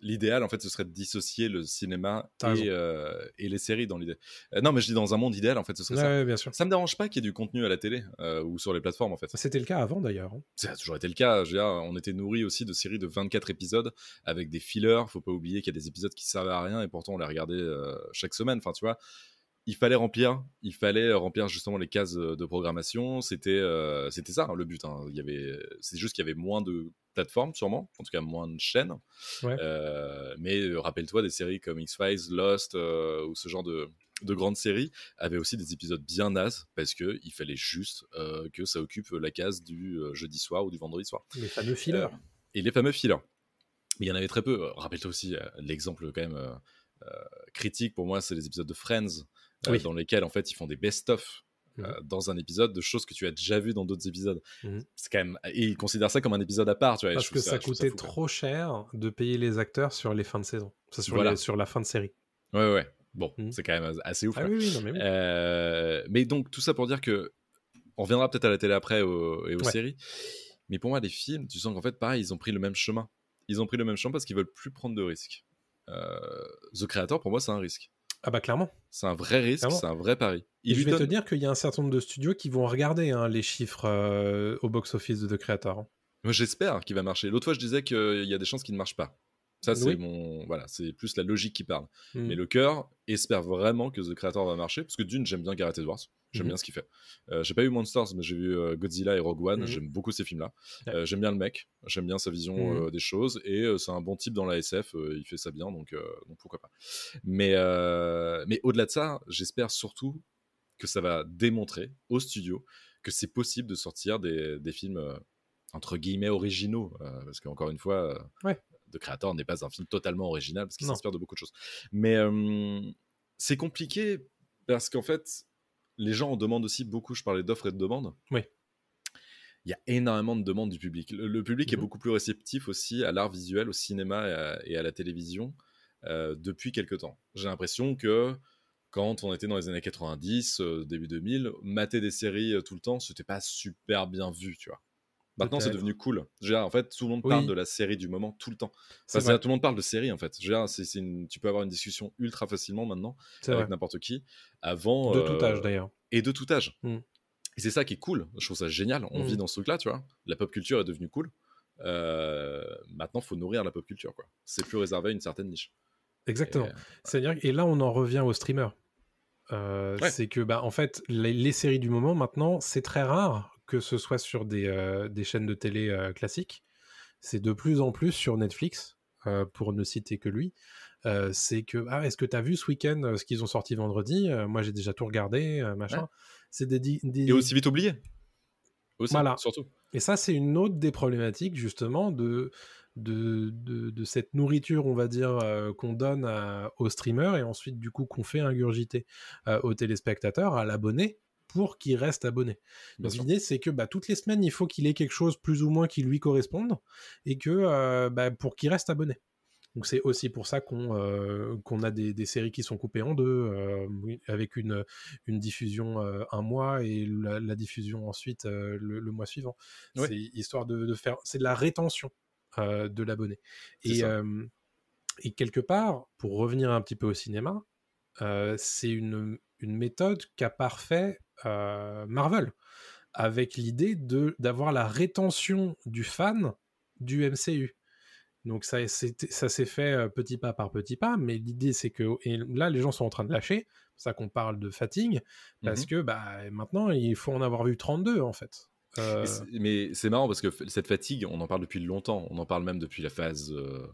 l'idéal, en fait, ce serait de dissocier le cinéma et, euh, et les séries dans l'idée. Euh, non, mais je dis dans un monde idéal, en fait, ce serait Ouais, ça. ouais, bien sûr. Ça me dérange pas qu'il y ait du contenu à la télé euh, ou sur les plateformes, en fait. C'était le cas avant d'ailleurs. hein. Ça a toujours été le cas. Dire, on était nourri aussi de séries de 24 épisodes avec des fillers. Faut pas oublier qu'il y a des épisodes qui servaient à rien et pourtant on les regardait chaque semaine. Enfin, tu vois, il fallait remplir, il fallait remplir justement les cases euh, de programmation. C'était, euh, c'était ça hein, le but. hein. Il y avait, c'est juste qu'il y avait moins de plateformes, sûrement, en tout cas moins de chaînes. Ouais. Euh, mais euh, rappelle-toi des séries comme X Files, Lost euh, ou ce genre de de grandes séries avaient aussi des épisodes bien nazes parce que il fallait juste euh, que ça occupe la case du euh, jeudi soir ou du vendredi soir. Les fameux fillers. Euh, et les fameux fillers. Mais il y en avait très peu. Euh, Rappelle-toi aussi euh, l'exemple quand même euh, euh, critique pour moi, c'est les épisodes de Friends euh, Oui. dans lesquels en fait ils font des best-of. Euh, dans un épisode de choses que tu as déjà vues dans d'autres épisodes. Mhm. C'est quand même et ils considèrent ça comme un épisode à part, tu vois. Parce que ça coûtait trop cher de payer les acteurs sur les fins de saison. Ça, sur, Voilà. les- sur la fin de série. Ouais, ouais. Bon, Mhm. c'est quand même assez ouf. Ah quoi. oui, oui, non, mais oui. Euh, mais donc tout ça pour dire que on reviendra peut-être à la télé après au- et aux Ouais. séries. Mais pour moi, les films, tu sens qu'en fait, pareil, ils ont pris le même chemin. Ils ont pris le même chemin parce qu'ils veulent plus prendre de risques. Euh, The Creator, pour moi, c'est un risque. Ah bah clairement. C'est un vrai risque, c'est un vrai pari. Et Il je vais te dire qu'il y a un certain nombre de studios qui vont regarder hein, les chiffres euh, au box-office de The Creator. Moi, j'espère qu'il va marcher. L'autre fois, je disais qu'il y a des chances qu'il ne marche pas. Ça, c'est Oui. mon. Voilà, c'est plus la logique qui parle. Mm. Mais le cœur espère vraiment que The Creator va marcher. Parce que d'une, j'aime bien Gareth Edwards. J'aime Mhm. bien ce qu'il fait. Euh, j'ai pas eu Monsters, mais j'ai vu euh, Godzilla et Rogue One. Mhm. J'aime beaucoup ces films-là. Ouais. Euh, j'aime bien le mec. J'aime bien sa vision des choses. Et c'est un bon type dans la SF. il fait ça bien, donc, donc pourquoi pas. Mais, mais au-delà de ça, j'espère surtout que ça va démontrer au studio que c'est possible de sortir des, des films entre guillemets originaux. euh, parce qu'encore une fois, euh, Ouais. The Creator n'est pas un film totalement original parce qu'il s'inspire de beaucoup de choses. Mais euh, c'est compliqué parce qu'en fait, les gens en demandent aussi beaucoup. Je parlais d'offres et de demandes. Oui. Il y a énormément de demandes du public. Le, le public est Mhm. beaucoup plus réceptif aussi à l'art visuel, au cinéma et à, et à la télévision euh, depuis quelque temps. J'ai l'impression que quand on était dans les années 90, euh, début 2000, mater des séries euh, tout le temps, c'était pas super bien vu, tu vois. Maintenant, c'est devenu cool. Dire, en fait, tout le monde Oui. parle de la série du moment tout le temps. Enfin, c'est- tout le monde parle de série en fait. C'est une- tu peux avoir une discussion ultra facilement maintenant avec n'importe qui. Avant. De euh, tout âge d'ailleurs. Et de tout âge. Mm. Et c'est ça qui est cool. Je trouve ça génial. On Mm. vit dans ce truc-là, tu vois. La pop culture est devenue cool. Euh, maintenant, faut nourrir la pop culture, quoi. C'est plus réservé à une certaine niche. Exactement. Et, euh, et là, on en revient aux streamers. Euh, Ouais. C'est que, bah, en fait, les, les séries du moment, maintenant, c'est très rare que ce soit sur des, euh, des chaînes de télé euh, classiques. C'est de plus en plus sur Netflix, euh, pour ne citer que lui. C'est que, ah, est-ce que tu as vu ce week-end ce qu'ils ont sorti vendredi Moi, j'ai déjà tout regardé, machin. Ouais. C'est des, Et aussi vite oublié. Aussi, Voilà. surtout. Et ça, c'est une autre des problématiques, justement, de, de, de, de cette nourriture, on va dire, qu'on donne à- aux streamers et ensuite, du coup, qu'on fait ingurgiter aux téléspectateurs, à l'abonné, pour qu'il reste abonné. Donc l'idée, c'est que bah, toutes les semaines, il faut qu'il ait quelque chose plus ou moins qui lui corresponde et que euh, bah, pour qu'il reste abonné. Donc c'est aussi pour ça qu'on euh, qu'on a des, des séries qui sont coupées en deux, euh, avec une, une diffusion euh, un mois et la, la diffusion ensuite le, le mois suivant. Ouais. C'est histoire de, de faire... C'est de la rétention de l'abonné. Et, quelque part, pour revenir un petit peu au cinéma, c'est une, une méthode qu'a parfait Marvel, avec l'idée de d'avoir la rétention du fan du MCU. Donc ça, ça s'est fait euh, petit pas par petit pas, mais l'idée c'est que et là les gens sont en train de lâcher, c'est pour ça qu'on parle de fatigue, parce Mhm. que bah, maintenant il faut en avoir vu 32 en fait. Euh, Mais c'est marrant parce que cette fatigue, on en parle depuis longtemps. On en parle même depuis la phase euh,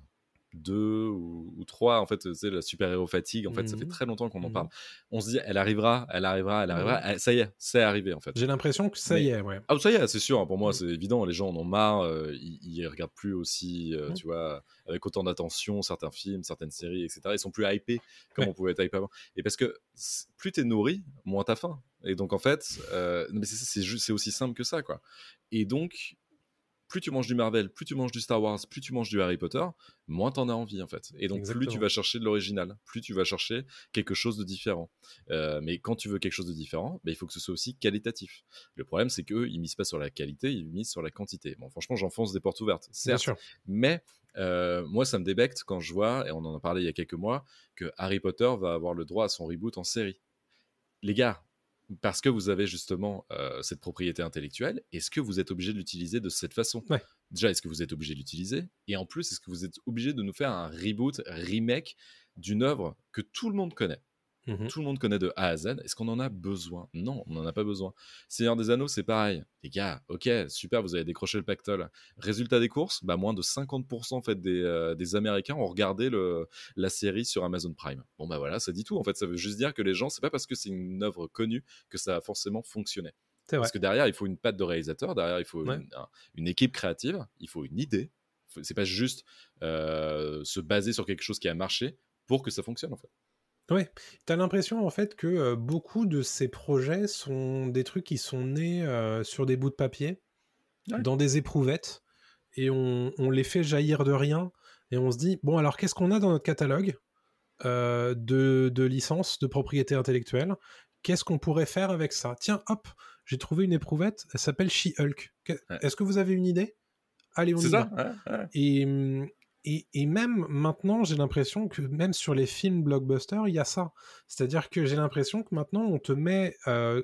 2 ou, ou 3. En fait, tu sais, la super-héros fatigue, en fait, ça fait Mhm. très longtemps qu'on en Mhm. parle. On se dit, elle arrivera, elle arrivera, elle arrivera. Elle- ça y est, c'est arrivé, en fait. J'ai l'impression que ça Mais- y est, ouais. Ah, ça y est, c'est sûr. Pour moi, Mm. c'est évident. Les gens en ont marre. euh, ils, ils regardent plus aussi, euh, tu vois, avec autant d'attention certains films, certaines séries, etc. Ils sont plus hypés comme Ouais. on pouvait être hypé avant. Et parce que plus t'es nourri, moins t'as faim. Et donc, en fait, euh, c'est aussi simple que ça, quoi. Et donc, plus tu manges du Marvel, plus tu manges du Star Wars, plus tu manges du Harry Potter, moins t'en as envie en fait. Et donc plus tu vas chercher de l'original, plus tu vas chercher quelque chose de différent. Euh, mais quand tu veux quelque chose de différent, bah, il faut que ce soit aussi qualitatif. Le problème c'est qu'eux, ils misent pas sur la qualité, ils misent sur la quantité. Bon, franchement, j'enfonce des portes ouvertes, Bien sûr. Mais euh, moi, ça me débecte quand je vois, et on en a parlé il y a quelques mois, que Harry Potter va avoir le droit à son reboot en série. Les gars, parce que vous avez justement euh, cette propriété intellectuelle, est-ce que vous êtes obligé de l'utiliser de cette façon? Ouais. Déjà, est-ce que vous êtes obligé de l'utiliser? Et en plus, est-ce que vous êtes obligé de nous faire un reboot, remake d'une œuvre que tout le monde connaît? Mhm. tout le monde connaît de A à Z. Est-ce qu'on en a besoin? Non, on n'en a pas besoin. Seigneur des Anneaux, c'est pareil. Les gars, ok, super, vous avez décroché le pactole. Résultat des courses, bah, moins de 50% en fait, des, euh, des Américains ont regardé le, la série sur Amazon Prime. Bon, bah voilà, ça dit tout. En fait, ça veut juste dire que les gens, c'est pas parce que c'est une œuvre connue que ça va forcément vrai. Parce que derrière, il faut une patte de réalisateur, derrière, il faut Ouais. une, un- une équipe créative, il faut une idée. C'est pas juste euh, se baser sur quelque chose qui a marché pour que ça fonctionne, en fait. Ouais, t'as l'impression en fait que euh, beaucoup de ces projets sont des trucs qui sont nés euh, sur des bouts de papier, Ouais. dans des éprouvettes, et on, on les fait jaillir de rien, et on se dit, bon alors qu'est-ce qu'on a dans notre catalogue euh, de, de licences, de propriété intellectuelle Qu'est-ce qu'on pourrait faire avec ça? Tiens, hop, j'ai trouvé une éprouvette, elle s'appelle She-Hulk. Est-ce que vous avez une idée? Allez, on y va. ça ouais, ouais. Et, hum, et, et même maintenant, j'ai l'impression que même sur les films blockbusters, il y a ça. C'est-à-dire que j'ai l'impression que maintenant, on te met, euh,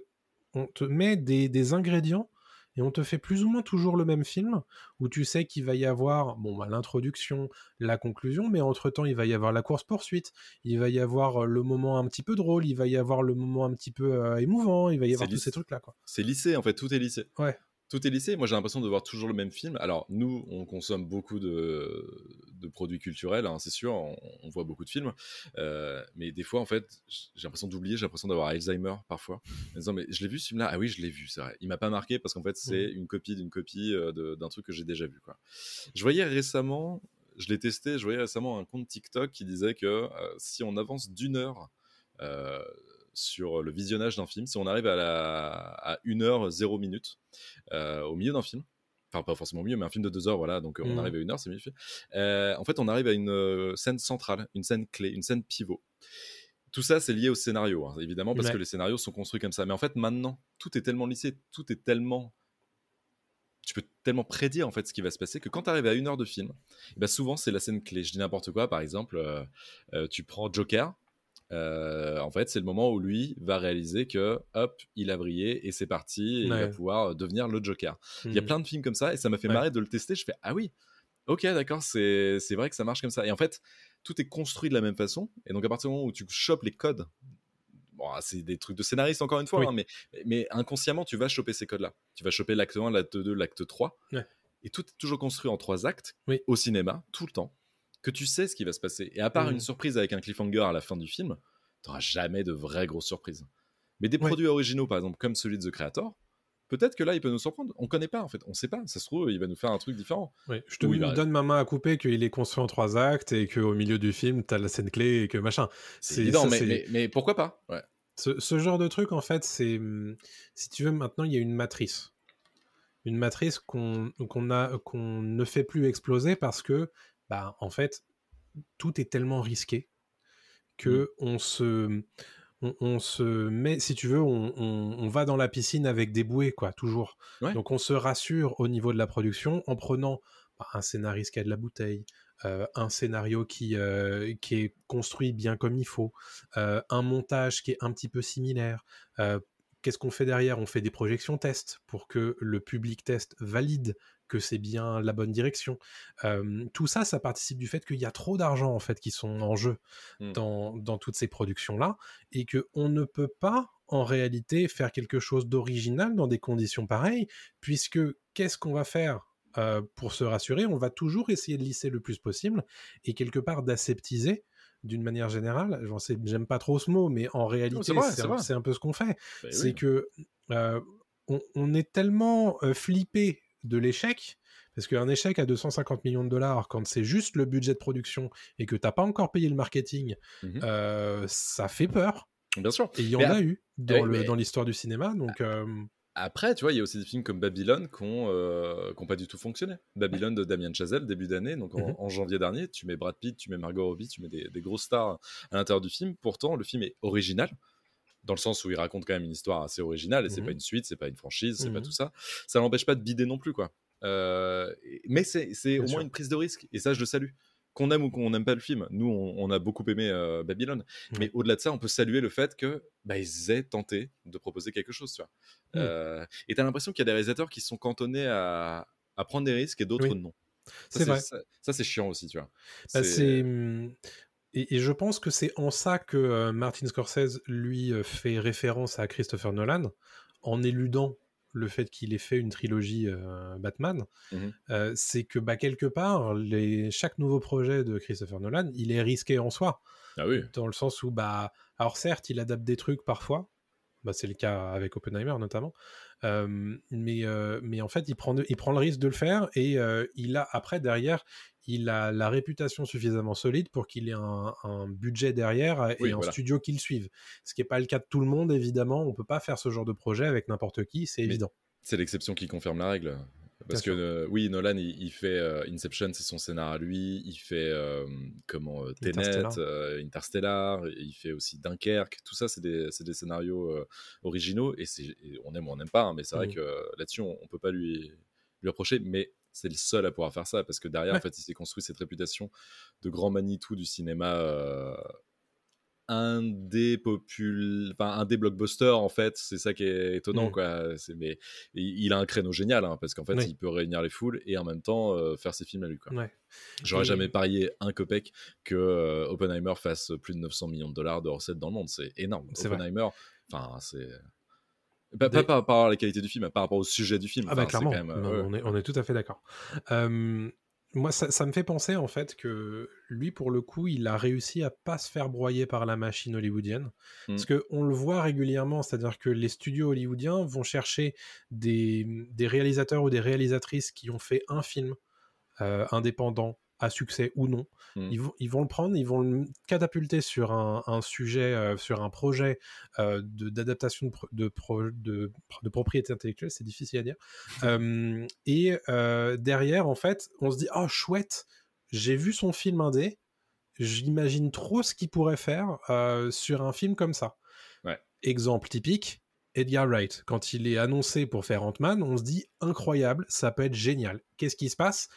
on te met des, des ingrédients et on te fait plus ou moins toujours le même film où tu sais qu'il va y avoir bon, bah, l'introduction, la conclusion, mais entre-temps, il va y avoir la course-poursuite, il va y avoir euh, le moment un petit peu drôle, il va y avoir le moment un petit peu euh, émouvant, il va y avoir tous ces trucs-là. quoi. C'est lycée, en fait, tout est lycée. Ouais. Tout est lycée. Moi, j'ai l'impression de voir toujours le même film. Alors, nous, on consomme beaucoup de, de produits culturels, hein, c'est sûr. On, on voit beaucoup de films. Euh, mais des fois, en fait, j'ai l'impression d'oublier, j'ai l'impression d'avoir Alzheimer parfois. En disant, mais je l'ai vu ce film-là Ah oui, je l'ai vu, c'est vrai. Il m'a pas marqué parce qu'en fait, c'est une copie d'une copie euh, d'un truc que j'ai déjà vu. Quoi. Je voyais récemment, je l'ai testé, je voyais récemment un compte TikTok qui disait que euh, si on avance d'une heure. Euh, sur le visionnage d'un film, si on arrive à, la, à 1 heure 0 minutes euh, au milieu d'un film, enfin pas forcément au milieu, mais un film de 2 heures, voilà, donc euh, on Mhm. arrive à 1 heure, c'est mieux fait. Euh, en fait, on arrive à une euh, scène centrale, une scène clé, une scène pivot. Tout ça, c'est lié au scénario, hein, évidemment, parce Ouais. que les scénarios sont construits comme ça. Mais en fait, maintenant, tout est tellement lissé, tout est tellement. Tu peux tellement prédire en fait ce qui va se passer que quand tu arrives à une heure de film, ben, souvent c'est la scène clé. Je dis n'importe quoi, par exemple, euh, euh, tu prends Joker. Euh, en fait, c'est le moment où lui va réaliser que hop, il a brillé et c'est parti, et il va pouvoir devenir le Joker. Il y a Hmm. plein de films comme ça et ça m'a fait Ouais. marrer de le tester. Je fais ah oui, ok, d'accord, c'est vrai que ça marche comme ça. Et en fait, tout est construit de la même façon. Et donc à partir du moment où tu chopes les codes, bon, ah, c'est des trucs de scénariste encore une fois, Oui. hein, mais, mais inconsciemment, tu vas choper ces codes-là. Tu vas choper l'acte 1, l'acte 2, l'acte 3. Ouais. Et tout est toujours construit en trois actes Oui. au cinéma, tout le temps, que tu sais ce qui va se passer. Et à part une surprise avec un cliffhanger à la fin du film, tu n'auras jamais de vraies grosses surprises. Mais des Ouais. produits originaux, par exemple, comme celui de The Creator, peut-être que là, il peut nous surprendre. On connaît pas, en fait. On sait pas. Ça se trouve, il va nous faire un truc différent. Ouais, je te donne ma main à couper qu'il est construit en trois actes et qu'au milieu du film, t'as la scène clé et que machin. C'est évident, ça, mais, c'est- mais, mais pourquoi pas? Ouais. Ce, ce genre de truc, en fait, c'est. hum, Si tu veux, maintenant, il y a une matrice. Une matrice qu'on qu'on a qu'on ne fait plus exploser parce que, bah, en fait, tout est tellement risqué que on se. On, on se met, si tu veux, on, on- on va dans la piscine avec des bouées, quoi, toujours. Ouais. Donc on se rassure au niveau de la production en prenant bah, un scénariste qui a de la bouteille, euh, un scénario qui, euh, qui est construit bien comme il faut, euh, un montage qui est un petit peu similaire. Qu'est-ce qu'on fait derrière? On fait des projections tests pour que le public test valide que c'est bien la bonne direction. Euh, tout ça, ça participe du fait qu'il y a trop d'argent en fait qui sont en jeu Mm. dans, dans toutes ces productions-là et que on ne peut pas en réalité faire quelque chose d'original dans des conditions pareilles, puisque qu'est-ce qu'on va faire euh, pour se rassurer? On va toujours essayer de lisser le plus possible et quelque part d'aseptiser d'une manière générale. J'aime pas trop ce mot, mais en réalité, c'est un, peu ce qu'on fait. Bah c'est oui. que euh, on, on est tellement euh, flippé de l'échec. Parce qu'un échec à 250 millions de dollars, quand c'est juste le budget de production et que t'as pas encore payé le marketing, Mhm. euh, ça fait peur. Bien sûr. Et il y en a eu dans mais- l'histoire du cinéma. Donc, euh, Après, tu vois, il y a aussi des films comme Babylone qui n'ont pas du tout fonctionné. Babylone de Damien Chazelle, début d'année, donc en, Mhm. en janvier dernier, tu mets Brad Pitt, tu mets Margot Robbie, tu mets des, des grosses stars à l'intérieur du film. Pourtant, le film est original, dans le sens où il raconte quand même une histoire assez originale, et c'est Mhm. pas une suite, c'est pas une franchise, c'est pas Mhm. tout ça. Ça n'empêche pas de bider non plus, quoi. Euh, mais c'est au moins sûr. une prise de risque, et ça, je le salue. Qu'on aime ou qu'on n'aime pas le film, nous, on, on a beaucoup aimé euh, Babylone. Mais au-delà de ça, on peut saluer le fait que bah, ils aient tenté de proposer quelque chose, tu vois. Mhm. Euh, et t'as l'impression qu'il y a des réalisateurs qui sont cantonnés à, à prendre des risques et d'autres Oui. non. C'est Ça, vrai. Ça, ça, c'est chiant aussi, tu vois. bah, C'est- hum, Et, et je pense que c'est en ça que euh, Martin Scorsese, lui, euh, fait référence à Christopher Nolan, en éludant le fait qu'il ait fait une trilogie euh, Batman. Euh, c'est que, bah, quelque part, les... chaque nouveau projet de Christopher Nolan, il est risqué en soi. Ah oui. dans le sens où, bah, alors certes, il adapte des trucs parfois, bah, c'est le cas avec Oppenheimer notamment, euh, mais, euh, mais en fait, il prend, de- il prend le risque de le faire et euh, il a, après, derrière, il a la réputation suffisamment solide pour qu'il ait un, un budget derrière et Oui, un voilà. studio qui le suive. Ce qui n'est pas le cas de tout le monde, évidemment, on peut pas faire ce genre de projet avec n'importe qui, c'est évident. C'est l'exception qui confirme la règle. Parce que euh, oui, Nolan, il, il fait euh, Inception, c'est son scénar à lui. Il fait euh, comment euh, Tenet, Interstellar. Interstellar. Il fait aussi Dunkerque. Tout ça, c'est des, des scénarios originaux. Et, on aime ou on n'aime pas. hein, mais c'est vrai Mhm. que là-dessus, on, on peut pas lui, lui reprocher. Mais c'est le seul à pouvoir faire ça. Parce que derrière, Ouais. en fait, il s'est construit cette réputation de grand Manitou du cinéma. Un des popul... enfin un des blockbusters en fait c'est ça qui est étonnant Mm. quoi c'est mais il a un créneau génial hein, parce qu'en fait Oui. il peut réunir les foules et en même temps euh, faire ses films à lui quoi Ouais. j'aurais Et- jamais parié un copec que euh, Oppenheimer fasse plus de 900 millions de dollars de recettes dans le monde c'est énorme. Oppenheimer enfin c'est pas, Des- pas par rapport à la qualité du film mais par rapport au sujet du film Ah bah clairement, quand même, Non, euh, on, est, on est tout à fait d'accord. Euh, moi, ça, ça me fait penser en fait que lui, pour le coup, il a réussi à pas se faire broyer par la machine hollywoodienne. Parce Mm. que on le voit régulièrement, c'est-à-dire que les studios hollywoodiens vont chercher des, des réalisateurs ou des réalisatrices qui ont fait un film euh, indépendant à succès ou non. Mm. Ils, vont, ils vont le prendre, ils vont le catapulter sur un, un sujet, euh, sur un projet euh, d'adaptation de, de, pro- de, de propriété intellectuelle, c'est difficile à dire. Euh, et euh, derrière, en fait, on se dit, oh chouette, j'ai vu son film indé, j'imagine trop ce qu'il pourrait faire euh, sur un film comme ça. Ouais. Exemple typique, Edgar Wright, quand il est annoncé pour faire Ant-Man, on se dit incroyable, ça peut être génial. Qu'est-ce qui se passe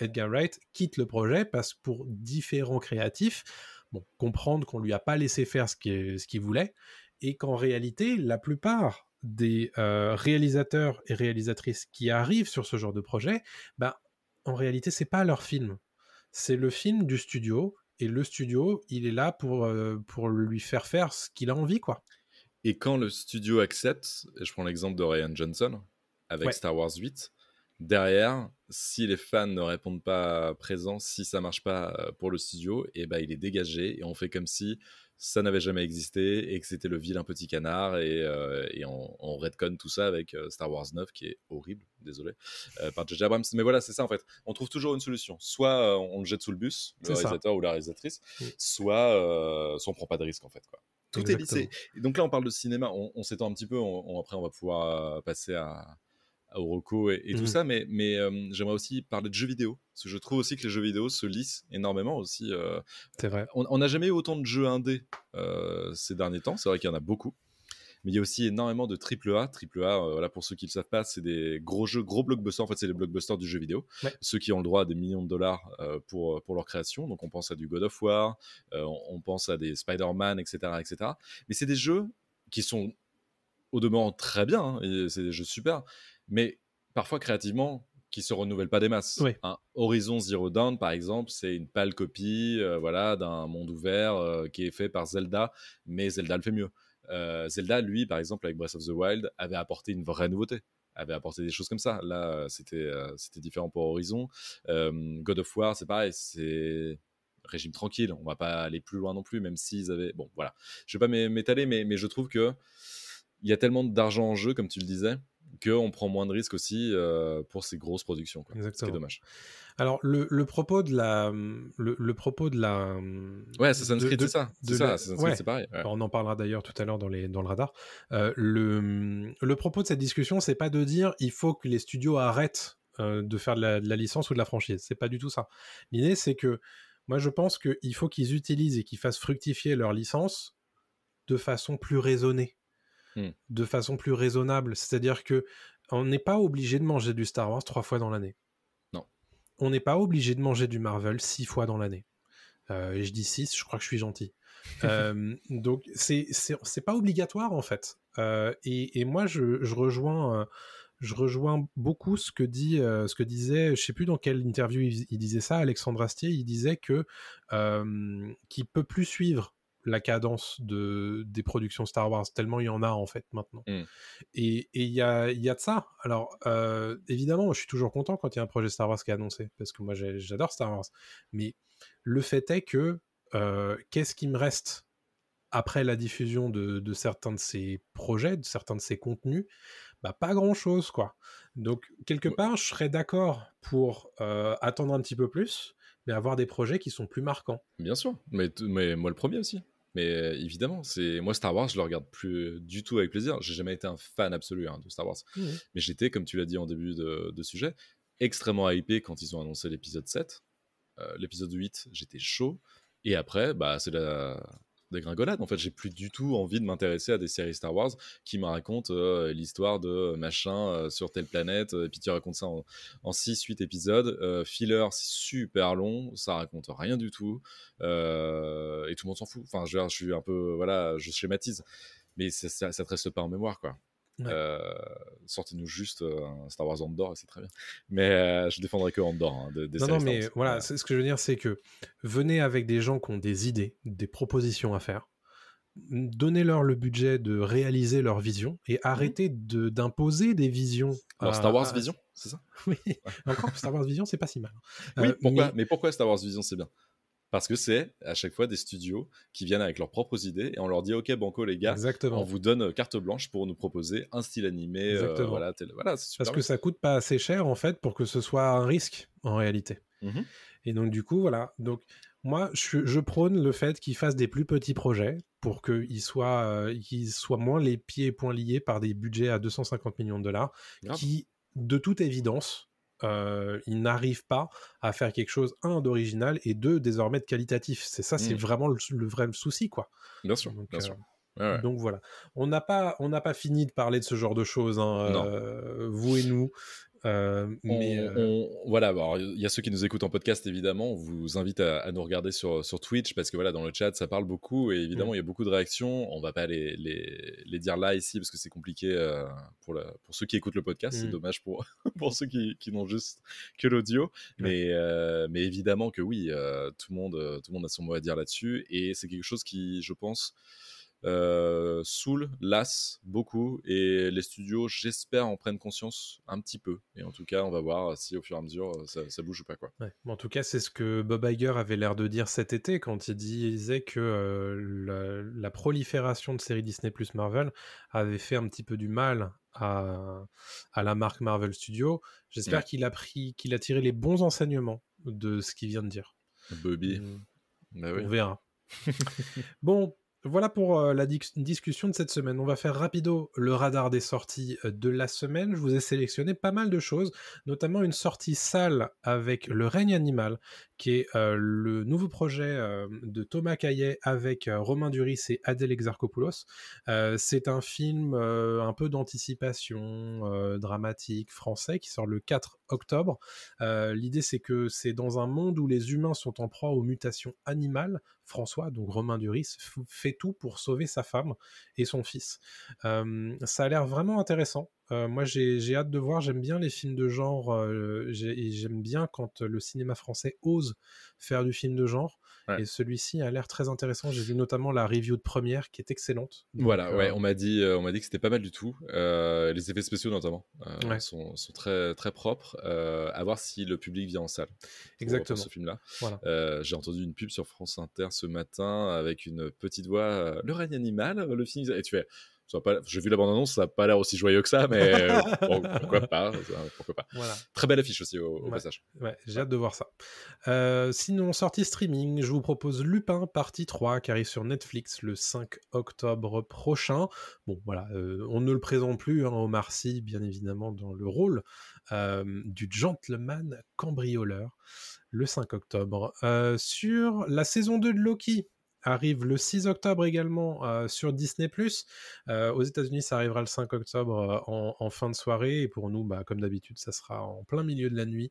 Edgar Wright quitte le projet parce que pour différents créatifs, bon, comprendre qu'on lui a pas laissé faire ce qu'il voulait et qu'en réalité, la plupart des euh, réalisateurs et réalisatrices qui arrivent sur ce genre de projet, bah, en réalité, c'est pas leur film. C'est le film du studio et le studio, il est là pour, euh, pour lui faire faire ce qu'il a envie, quoi. Et quand le studio accepte, et je prends l'exemple de Ryan Johnson avec Star Wars 8, derrière, si les fans ne répondent pas présents, si ça marche pas euh, pour le studio, et eh ben il est dégagé et on fait comme si ça n'avait jamais existé et que c'était le vilain petit canard et, euh, on, on, redconne tout ça avec euh, Star Wars 9 qui est horrible, désolé, par J.J. Abrams. Mais voilà, c'est ça en fait. On trouve toujours une solution. Soit on le jette sous le bus, le réalisateur ou la réalisatrice, soit, soit on prend pas de risque en fait. Quoi. Tout est lissé. Et donc là, on parle de cinéma. On, s'étend un petit peu. après, on va pouvoir passer à, au Rocco et, tout mmh. ça, mais, mais j'aimerais aussi parler de jeux vidéo, parce que je trouve aussi que les jeux vidéo se lissent énormément aussi. c'est vrai. On n'a jamais eu autant de jeux indés ces derniers temps, c'est vrai qu'il y en a beaucoup. Mais il y a aussi énormément de AAA. AAA, voilà, pour ceux qui ne le savent pas, c'est des gros jeux, gros blockbusters. En fait, c'est les blockbusters du jeu vidéo. Ceux qui ont le droit à des millions de dollars pour, pour leur création. Donc, on pense à du God of War, on, pense à des Spider-Man, etc., etc. Mais c'est des jeux qui sont au demeurant très bien. Hein, c'est des jeux super mais parfois créativement qui se renouvellent pas des masses. Un Horizon Zero Dawn, par exemple, c'est une pâle copie euh, voilà, d'un monde ouvert euh, qui est fait par Zelda, mais Zelda le fait mieux. Euh, Zelda, lui, par exemple, avec Breath of the Wild, avait apporté une vraie nouveauté avait apporté des choses comme ça. Là, c'était c'était différent pour Horizon. God of War, c'est pareil, c'est régime tranquille. On va pas aller plus loin non plus, même s'ils avaient. Bon, voilà. Je vais pas m'étaler, mais, mais je trouve que il y a tellement d'argent en jeu, comme tu le disais, qu'on prend moins de risques aussi euh, pour ces grosses productions. Quoi. Exactement. C'est dommage. Alors, le, le, propos de la. Le, propos de la. Ouais, Assassin's Creed, c'est ça. C'est ça, c'est pareil. On en parlera d'ailleurs tout à l'heure dans, dans le radar. Euh, le, le propos de cette discussion, c'est pas de dire il faut que les studios arrêtent euh, de faire de la, de la, licence ou de la franchise. C'est pas du tout ça. L'idée, c'est que moi, je pense qu'il faut qu'ils utilisent et qu'ils fassent fructifier leur licence de façon plus raisonnée. Mmh. de façon plus raisonnable. C'est-à-dire que on n'est pas obligé de manger du Star Wars trois fois dans l'année. Non. On n'est pas obligé de manger du Marvel six fois dans l'année. Euh, et je dis six, je crois que je suis gentil. euh, donc c'est c'est pas obligatoire en fait. Euh, et, et, moi je, je rejoins. Je rejoins beaucoup ce que dit, ce que disait, je sais plus dans quelle interview il, il disait ça, Alexandre Astier, il disait que qu'il peut plus suivre la cadence de, des productions Star Wars, tellement il y en a en fait maintenant. Mmh. Et il y a, y a, de ça. Alors, euh, évidemment, je suis toujours content quand il y a un projet Star Wars qui est annoncé, parce que moi j'adore Star Wars. Mais le fait est que, euh, qu'est-ce qui me reste après la diffusion de, de, certains de ces projets, de certains de ces contenus? Bah, Pas grand-chose, quoi. Donc, quelque part, je serais d'accord pour euh, attendre un petit peu plus, mais avoir des projets qui sont plus marquants. Bien sûr, mais, mais moi le premier aussi. Mais euh, évidemment, c'est moi Star Wars, je le regarde plus du tout avec plaisir. J'ai jamais été un fan absolu hein, de Star Wars, mmh mais j'étais, comme tu l'as dit en début de, sujet, extrêmement hypé quand ils ont annoncé l'épisode 7. Euh, l'épisode 8, j'étais chaud. Et après, bah, c'est la, dégringolade. En fait, j'ai plus du tout envie de m'intéresser à des séries Star Wars qui me racontent euh, l'histoire de machin euh, sur telle planète, et puis tu racontes ça en 6-8 épisodes. Euh, filler, c'est super long, ça raconte rien du tout, et tout le monde s'en fout. Enfin, je, je, suis un peu, voilà, je schématise, mais ça, ça, ça te reste pas en mémoire, quoi. Euh, sortez-nous juste euh, un Star Wars Andor et c'est très bien. Mais euh, je défendrai que Andor. Hein, non, non, mais voilà, ce que je veux dire, c'est que venez avec des gens qui ont des idées, des propositions à faire. Donnez-leur le budget de réaliser leur vision et mmh arrêtez d'imposer des visions. Alors, Star Wars Vision, c'est ça? Oui, encore Star Wars Vision, c'est pas si mal. Oui, pourquoi? mais pourquoi Star Wars Vision, c'est bien? Parce que c'est à chaque fois des studios qui viennent avec leurs propres idées et on leur dit ok banco les gars on vous donne euh, carte blanche pour nous proposer un style animé euh, voilà, parce que ça coûte pas assez cher en fait pour que ce soit un risque en réalité. Mmh et donc du coup voilà. Donc moi je, prône le fait qu'ils fassent des plus petits projets pour qu'ils soient, euh, soient moins les pieds et poings liés par des budgets à 250 millions de dollars qui de toute évidence euh, ils n'arrivent pas à faire quelque chose, un, d'original et deux, désormais de qualitatif. C'est ça, c'est mmh. vraiment le, vrai souci, quoi. Bien sûr, bien sûr. Euh, Ouais, ouais. Donc voilà, on n'a pas, on n'a pas fini de parler de ce genre de choses, hein, euh, vous et nous. Euh, mais On- euh, on- voilà, il y a ceux qui nous écoutent en podcast, évidemment. On vous invite à, à nous regarder sur, sur Twitch parce que voilà, dans le chat, ça parle beaucoup et évidemment, Mm. il y a beaucoup de réactions. On va pas les, les, les dire là ici parce que c'est compliqué euh, pour, la- pour ceux qui écoutent le podcast. C'est Mm. dommage pour, pour ceux qui, qui n'ont juste que l'audio. Mais, euh, mais évidemment que oui, tout, le monde, tout le monde a son mot à dire là-dessus et c'est quelque chose qui, je pense, euh, saoule, lasse beaucoup et les studios, j'espère, en prennent conscience un petit peu. Et en tout cas, on va voir si au fur et à mesure ça, ça bouge ou pas. Quoi. Ouais. En tout cas, c'est ce que Bob Iger avait l'air de dire cet été quand il disait que euh, la, la prolifération de séries Disney plus Marvel avait fait un petit peu du mal à, à la marque Marvel Studios. J'espère Ouais. qu'il a pris, qu'il a tiré les bons enseignements de ce qu'il vient de dire. Bobby, Mm. bah oui. On verra. bon, voilà pour euh, la dis- discussion de cette semaine. On va faire rapido le radar des sorties euh, de la semaine. Je vous ai sélectionné pas mal de choses, notamment une sortie salle avec Le règne animal, qui est euh, le nouveau projet de Thomas Caillet avec Romain Duris et Adèle Exarchopoulos. C'est un film un peu d'anticipation dramatique français qui sort le 4 octobre. L'idée, c'est que c'est dans un monde où les humains sont en proie aux mutations animales. François, donc Romain Duris, fait tout pour sauver sa femme et son fils. Ça a l'air vraiment intéressant. Moi, j'ai hâte de voir. J'aime bien les films de genre. et J'aime bien quand le cinéma français ose faire du film de genre. Ouais. Et celui-ci a l'air très intéressant. J'ai vu notamment la review de première qui est excellente. Donc, Voilà, euh, ouais, on m'a dit, euh, on m'a dit que c'était pas mal du tout. Euh, les effets spéciaux notamment euh, Ouais. sont, sont très très propres. À voir si le public vient en salle. Exactement. Pour ce film-là. Voilà. J'ai entendu une pub sur France Inter ce matin avec une petite voix. le règne animal, le film. Et tu fais. Ça pas- J'ai vu la bande-annonce, ça n'a pas l'air aussi joyeux que ça, mais euh, bon, pourquoi pas, pourquoi pas. Voilà. Très belle affiche aussi au, au Ouais. passage. Ouais, j'ai hâte de voir ça. Euh, sinon, sortie streaming, je vous propose Lupin partie 3 qui arrive sur Netflix le 5 octobre prochain. Bon, voilà, euh, on ne le présente plus, hein, Omar Sy, bien évidemment, dans le rôle du gentleman cambrioleur le 5 octobre. Sur la saison 2 de Loki, arrive le 6 octobre également euh, sur Disney+. Euh, aux États-Unis, ça arrivera le 5 octobre euh, en, en fin de soirée. Et pour nous, bah, comme d'habitude, ça sera en plein milieu de la nuit.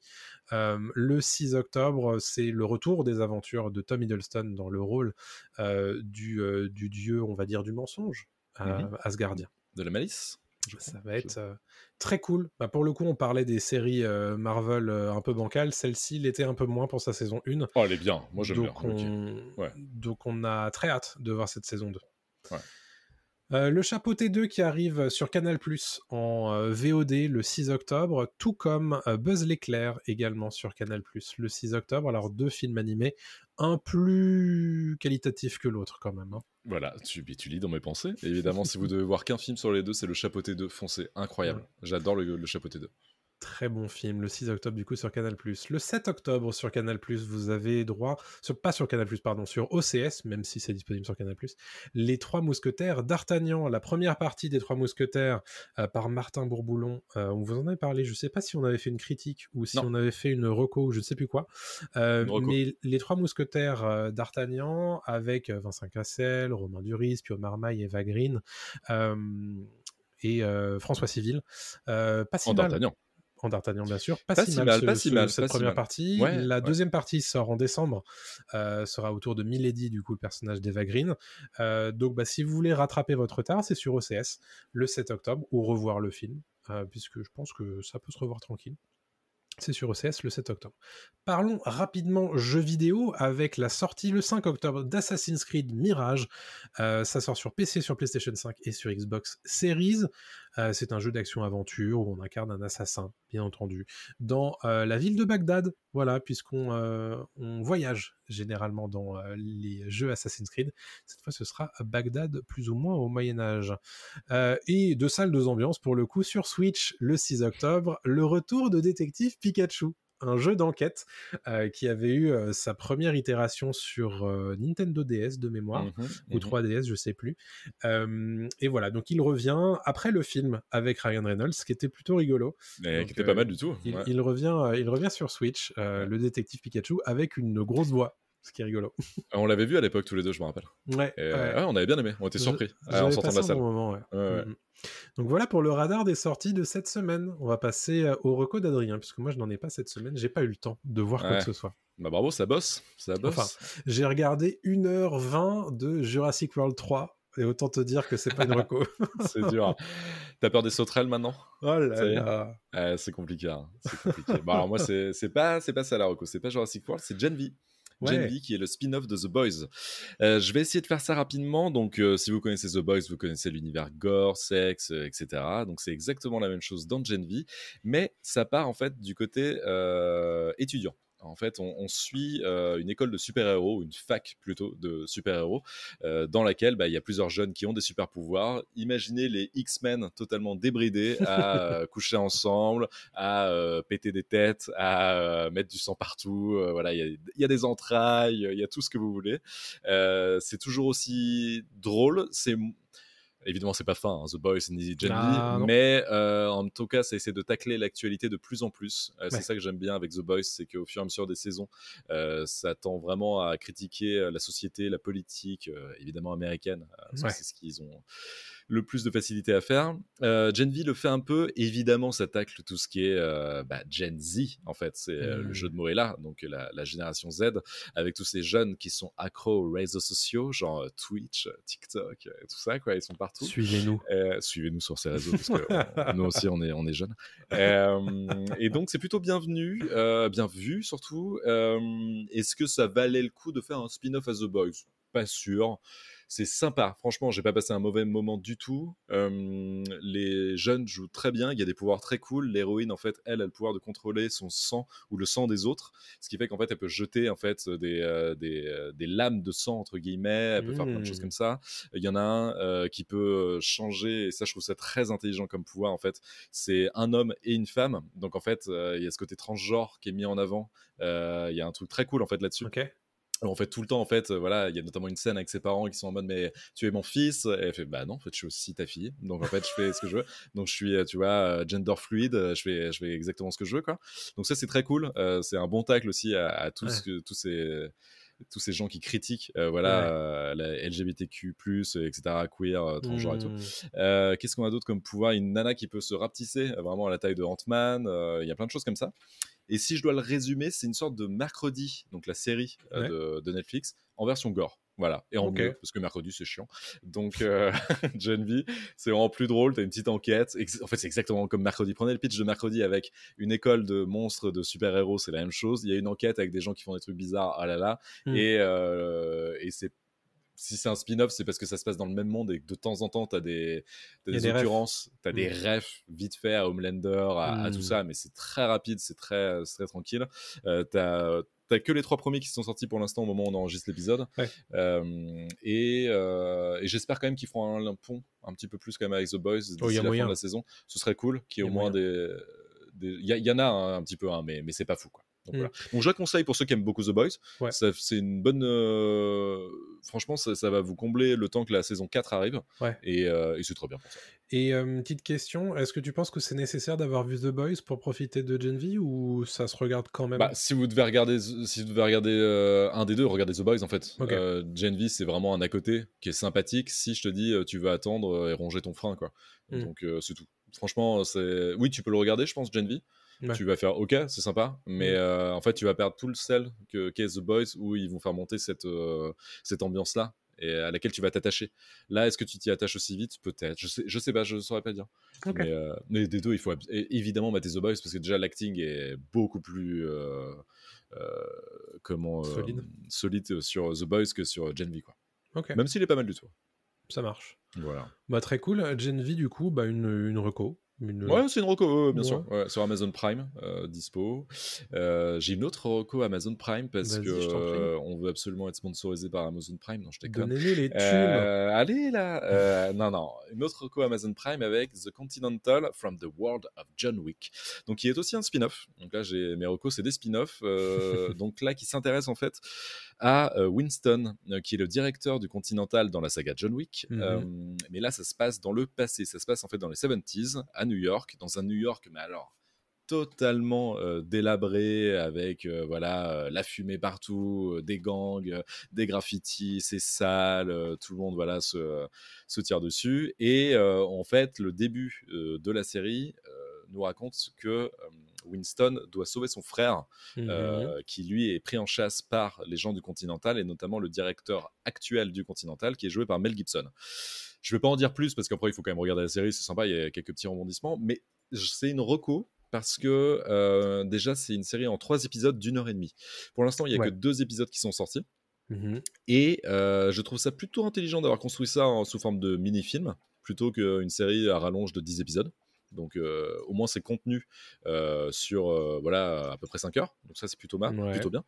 Le 6 octobre, c'est le retour des aventures de Tom Hiddleston dans le rôle du, du dieu, on va dire, du mensonge, Mhm. Asgardien. De la malice Ça crois. va être euh, très cool. Bah, pour le coup, on parlait des séries euh, Marvel euh, un peu bancales. Celle-ci l'était un peu moins pour sa saison 1. Oh, elle est bien. Moi, j'aime bien. on... Ouais. donc on a très hâte de voir cette saison 2. Ouais. Euh, le chapeau T2 qui arrive sur Canal Plus en euh, VOD le 6 octobre, tout comme euh, Buzz l'éclair également sur Canal Plus le 6 octobre. Alors deux films animés, un plus qualitatif que l'autre quand même. hein. Voilà, tu, lis dans mes pensées. Évidemment, si vous devez voir qu'un film sur les deux, c'est le Chapeauté 2. Foncé, incroyable. J'adore le, le Chapeauté 2. Très bon film, le 6 octobre du coup sur Canal+. Le 7 octobre sur Canal+, vous avez droit, sur, pas sur Canal+, pardon, sur OCS, même si c'est disponible sur Canal+, Les Trois Mousquetaires d'Artagnan, la première partie des Trois Mousquetaires euh, par Martin Bourboulon. Euh, on vous en avait parlé, je sais pas si on avait fait une critique ou si Non. on avait fait une reco ou je ne sais plus quoi. Euh, mais Les Trois Mousquetaires d'Artagnan avec Vincent Cassel, Romain Duris, Pio Marmaille, Eva Green et François Civil. Pas si En mal D'Artagnan. En D'Artagnan, bien sûr. Pas, Pas si mal, ce- pas si ce- mal, cette pas si première mal. partie. Ouais, la ouais. deuxième partie sort en décembre, euh, sera autour de Milady, du coup, le personnage d'Eva Green. Euh, donc, bah, si vous voulez rattraper votre retard, c'est sur OCS le 7 octobre, ou revoir le film, euh, puisque je pense que ça peut se revoir tranquille. C'est sur OCS le 7 octobre. Parlons rapidement jeux vidéo avec la sortie le 5 octobre d'Assassin's Creed Mirage. Euh, ça sort sur PC, sur PlayStation 5 et sur Xbox Series. Euh, c'est un jeu d'action-aventure où on incarne un assassin, bien entendu, dans euh, la ville de Bagdad. Voilà, puisqu'on euh, voyage généralement dans les jeux Assassin's Creed. Cette fois, ce sera Bagdad, plus ou moins au Moyen Âge. Et deux salles, deux ambiances pour le coup sur Switch le 6 octobre. Le retour de Détective Pikachu. Un jeu d'enquête euh, qui avait eu euh, sa première itération sur euh, Nintendo DS de mémoire Mhm, ou mhm. 3DS, je sais plus. Et voilà, donc il revient après le film avec Ryan Reynolds, qui était plutôt rigolo. Mais Donc, qui était pas mal du tout. Il, ouais. il revient, il revient sur Switch, le détective Pikachu, avec une grosse voix. Ce qui est rigolo. On l'avait vu à l'époque tous les deux, je me rappelle. Ouais, Et, euh, ouais. ouais, on avait bien aimé, on était surpris euh, J'avais en sortant de la salle. moment, ouais. Ouais. Mhm. Donc voilà pour le radar des sorties de cette semaine. On va passer euh, au reco d'Adrien, puisque moi je n'en ai pas cette semaine. J'ai pas eu le temps de voir quoi que ce soit. Bah bravo, ça bosse, ça bosse. Enfin, J'ai regardé 1h20 de Jurassic World 3. Et autant te dire que c'est pas une reco. c'est dur. T'as peur des sauterelles maintenant? Oh là là. C'est compliqué, hein, c'est compliqué. bon alors moi c'est c'est pas c'est pas ça la reco, c'est pas Jurassic World, c'est Gen V. Gen Ouais. V qui est le spin-off de The Boys. Euh, je vais essayer de faire ça rapidement. Donc, euh, si vous connaissez The Boys, vous connaissez l'univers gore, sexe, euh, etc. Donc, c'est exactement la même chose dans Gen V, mais ça part en fait du côté étudiant. En fait, on, on suit euh, une école de super-héros, une fac plutôt de super-héros, euh, dans laquelle bah, il y a plusieurs jeunes qui ont des super-pouvoirs. Imaginez les X-Men totalement débridés à euh, coucher ensemble, à péter des têtes, à mettre du sang partout. voilà, il y y a des entrailles, il y a tout ce que vous voulez. C'est toujours aussi drôle. C'est évidemment c'est pas fin, hein, The Boys ni Gen Ah, mais euh, en tout cas ça essaie de tacler l'actualité de plus en plus. Euh, C'est ça que j'aime bien avec The Boys, c'est qu'au fur et à mesure des saisons, euh, ça tend vraiment à critiquer euh, la société, la politique, euh, évidemment américaine, Ouais. c'est ce qu'ils ont le plus de facilité à faire. Euh, Gen V le fait un peu. Évidemment, ça tacle tout ce qui est euh, bah, Gen Z, en fait. C'est euh, le jeu de mots est là. Donc, la, la génération Z, avec tous ces jeunes qui sont accros aux réseaux sociaux, genre euh, Twitch, euh, TikTok, tout ça, quoi. Ils sont partout. Suivez-nous. Suivez-nous sur ces réseaux parce que nous aussi on est on est jeunes. Et donc c'est plutôt bienvenu, bien vu surtout. Est-ce que ça valait le coup de faire un spin-off à The Boys? Pas sûr. C'est sympa, franchement, j'ai pas passé un mauvais moment du tout. Euh, les jeunes jouent très bien, il y a des pouvoirs très cool. L'héroïne, en fait, elle a le pouvoir de contrôler son sang ou le sang des autres, ce qui fait qu'en fait, elle peut jeter en fait des, euh, des, euh, des lames de sang entre guillemets. Elle peut faire plein de choses Mm. comme ça. Il y en a un euh, qui peut changer, et ça je trouve ça très intelligent comme pouvoir en fait. C'est un homme et une femme, donc en fait il y a ce côté transgenre qui est mis en avant. Il y a un truc très cool en fait là-dessus. En fait tout le temps en fait euh, voilà il y a notamment une scène avec ses parents qui sont en mode mais tu es mon fils et elle fait bah non en fait je suis aussi ta fille donc en fait je fais ce que je veux donc je suis euh, tu vois euh, gender fluide je fais je fais exactement ce que je veux quoi donc ça c'est très cool Euh, c'est un bon tacle aussi à, à tous Ouais. tous ces tous ces gens qui critiquent euh, voilà Ouais. la LGBTQ+, etc., queer, transgenre et tout. Mm. Euh, Qu'est-ce qu'on a d'autre comme pouvoir? Une nana qui peut se rapetisser, vraiment à la taille de Ant-Man. Il y a plein de choses comme ça. Et si je dois le résumer, c'est une sorte de mercredi, donc la série euh, de, de Netflix, en version gore. Voilà, et en Ok. mieux, parce que mercredi c'est chiant. Donc, euh, Gen c'est vraiment plus drôle. T'as une petite enquête. En fait, c'est exactement comme mercredi. Prenez le pitch de mercredi avec une école de monstres, de super-héros, c'est la même chose. Il y a une enquête avec des gens qui font des trucs bizarres, ah là là. Mm. Et, euh, et c'est si c'est un spin-off, c'est parce que ça se passe dans le même monde et que de temps en temps, tu as des, des des occurrences, tu as des refs vite fait à Homelander, à, à Mm. tout ça, mais c'est très rapide, c'est très, très tranquille. Euh, t'as T'as que les trois premiers qui sont sortis pour l'instant au moment où on enregistre l'épisode. Ouais. Euh, et euh, et j'espère quand même qu'ils feront un, un pont un petit peu plus quand même avec The Boys d'ici Oh, y a la moyen. fin de la saison. Ce serait cool qu'il y ait au a moins moyen. des. Il y, en a un, un petit peu, hein, mais, mais c'est pas fou. Quoi. Donc, Mm. voilà. Donc je la conseille pour ceux qui aiment beaucoup The Boys. Ouais. C'est une bonne. euh, Franchement, ça, ça va vous combler le temps que la saison 4 arrive. Ouais. Et, euh, et c'est trop bien pour ça. Et euh, petite question, est-ce que tu penses que c'est nécessaire d'avoir vu The Boys pour profiter de Gen V ou ça se regarde quand même? Bah, si vous devez regarder, si vous devez regarder euh, un des deux, regardez The Boys en fait. Ok. Euh, Gen V, c'est vraiment un à côté qui est sympathique. Si je te dis, euh, tu veux attendre et ronger ton frein, quoi. Mm. Donc c'est tout. Franchement, c'est. Oui, tu peux le regarder, je pense, Gen V. Ouais. Tu vas faire OK, c'est sympa, mais euh, en fait, tu vas perdre tout le sel que qu'est The Boys où ils vont faire monter cette euh, cette ambiance là et à laquelle tu vas t'attacher. Là, est-ce que tu t'y attaches aussi vite? Peut-être. Je sais, je sais pas, je saurais pas dire. Mais, euh, mais des deux, il faut évidemment mater The Boys parce que déjà l'acting est beaucoup plus comment Solide. solide sur The Boys que sur Gen V quoi. Ok, Même s'il est pas mal du tout. ça marche. Voilà. Bah très cool. Gen V du coup, bah une, une reco. Une... Ouais, c'est une reco, bien Ouais. sûr. Ouais, sur Amazon Prime, euh, dispo. Euh, J'ai une autre reco Amazon Prime parce que euh, on veut absolument être sponsorisé par Amazon Prime. Non, je déconne. Donnez-nous les thunes. Euh, allez là Euh, Non, non, une autre reco Amazon Prime avec The Continental from the World of John Wick. Donc, qui est aussi un spin-off. Donc là, j'ai mes recos, c'est des spin-offs. euh, donc là, qui s'intéresse en fait à euh, Winston, euh, qui est le directeur du Continental dans la saga John Wick. Mhm. Euh, mais là, ça se passe dans le passé. Ça se passe en fait dans les 70s, à New York, dans un New York, mais alors totalement euh, délabré avec euh, voilà euh, la fumée partout, des gangs, des graffitis, c'est sale, tout le monde voilà se, se tire dessus. Et en fait, le début de la série nous raconte que Winston doit sauver son frère Mhm. euh, qui lui est pris en chasse par les gens du Continental et notamment le directeur actuel du Continental qui est joué par Mel Gibson. Je vais pas en dire plus parce qu'après il faut quand même regarder la série, c'est sympa, il y a quelques petits rebondissements, mais c'est une reco parce que euh, déjà c'est une série en trois épisodes d'une heure et demie. Pour l'instant il y a Ouais. que deux épisodes qui sont sortis Mhm. et euh, je trouve ça plutôt intelligent d'avoir construit ça en- sous forme de mini-film plutôt qu'une série à rallonge de 10 épisodes. Donc euh, au moins c'est contenu euh, sur euh, voilà à peu près 5 heures. Donc ça c'est plutôt, ma- Ouais. plutôt bien.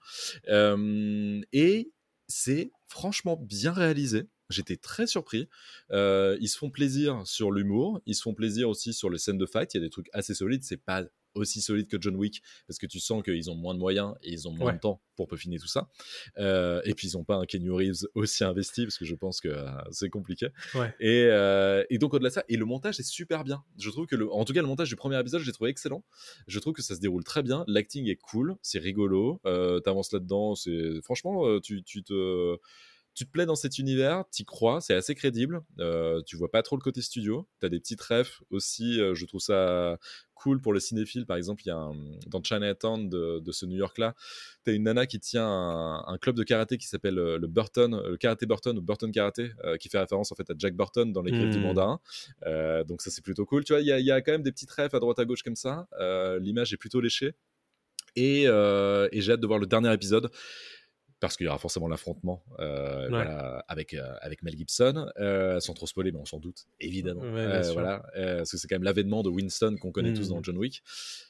Et c'est franchement bien réalisé. J'étais très surpris. Euh, ils se font plaisir sur l'humour. Ils se font plaisir aussi sur les scènes de fight. Il y a des trucs assez solides. C'est pas aussi solide que John Wick parce que tu sens qu'ils ont moins de moyens et ils ont moins Ouais. de temps pour peaufiner tout ça. Euh, et puis ils n'ont pas un Kenny Reeves aussi investi parce que je pense que euh, c'est compliqué. Ouais. Et, euh, et donc au-delà de ça, et le montage est super bien. Je trouve que le, en tout cas le montage du premier épisode, j'ai trouvé excellent. Je trouve que ça se déroule très bien. L'acting est cool, c'est rigolo. T'avances là-dedans, c'est franchement, tu, tu te tu te plais dans cet univers, t'y crois, c'est assez crédible. Euh, tu vois pas trop le côté studio. T'as des petites refs aussi. euh, je trouve ça cool pour le cinéphile. Par exemple, il y a un, dans Chinatown de, de ce New York-là, t'as une nana qui tient un, un club de karaté qui s'appelle euh, le Burton, le Karaté Burton ou Burton Karaté, euh, qui fait référence en fait à Jack Burton dans les griffes du mandarin. Donc ça c'est plutôt cool. Tu vois, il y, a- il y a quand même des petites refs à droite à gauche comme ça. L'image est plutôt léchée. Et, et j'ai hâte de voir le dernier épisode parce qu'il y aura forcément l'affrontement euh, Ouais. voilà, avec, euh, avec Mel Gibson, euh, sans trop spoiler, mais on s'en doute, évidemment. Ouais, Euh, voilà, euh, parce que c'est quand même l'avènement de Winston qu'on connaît tous Mm. dans John Wick.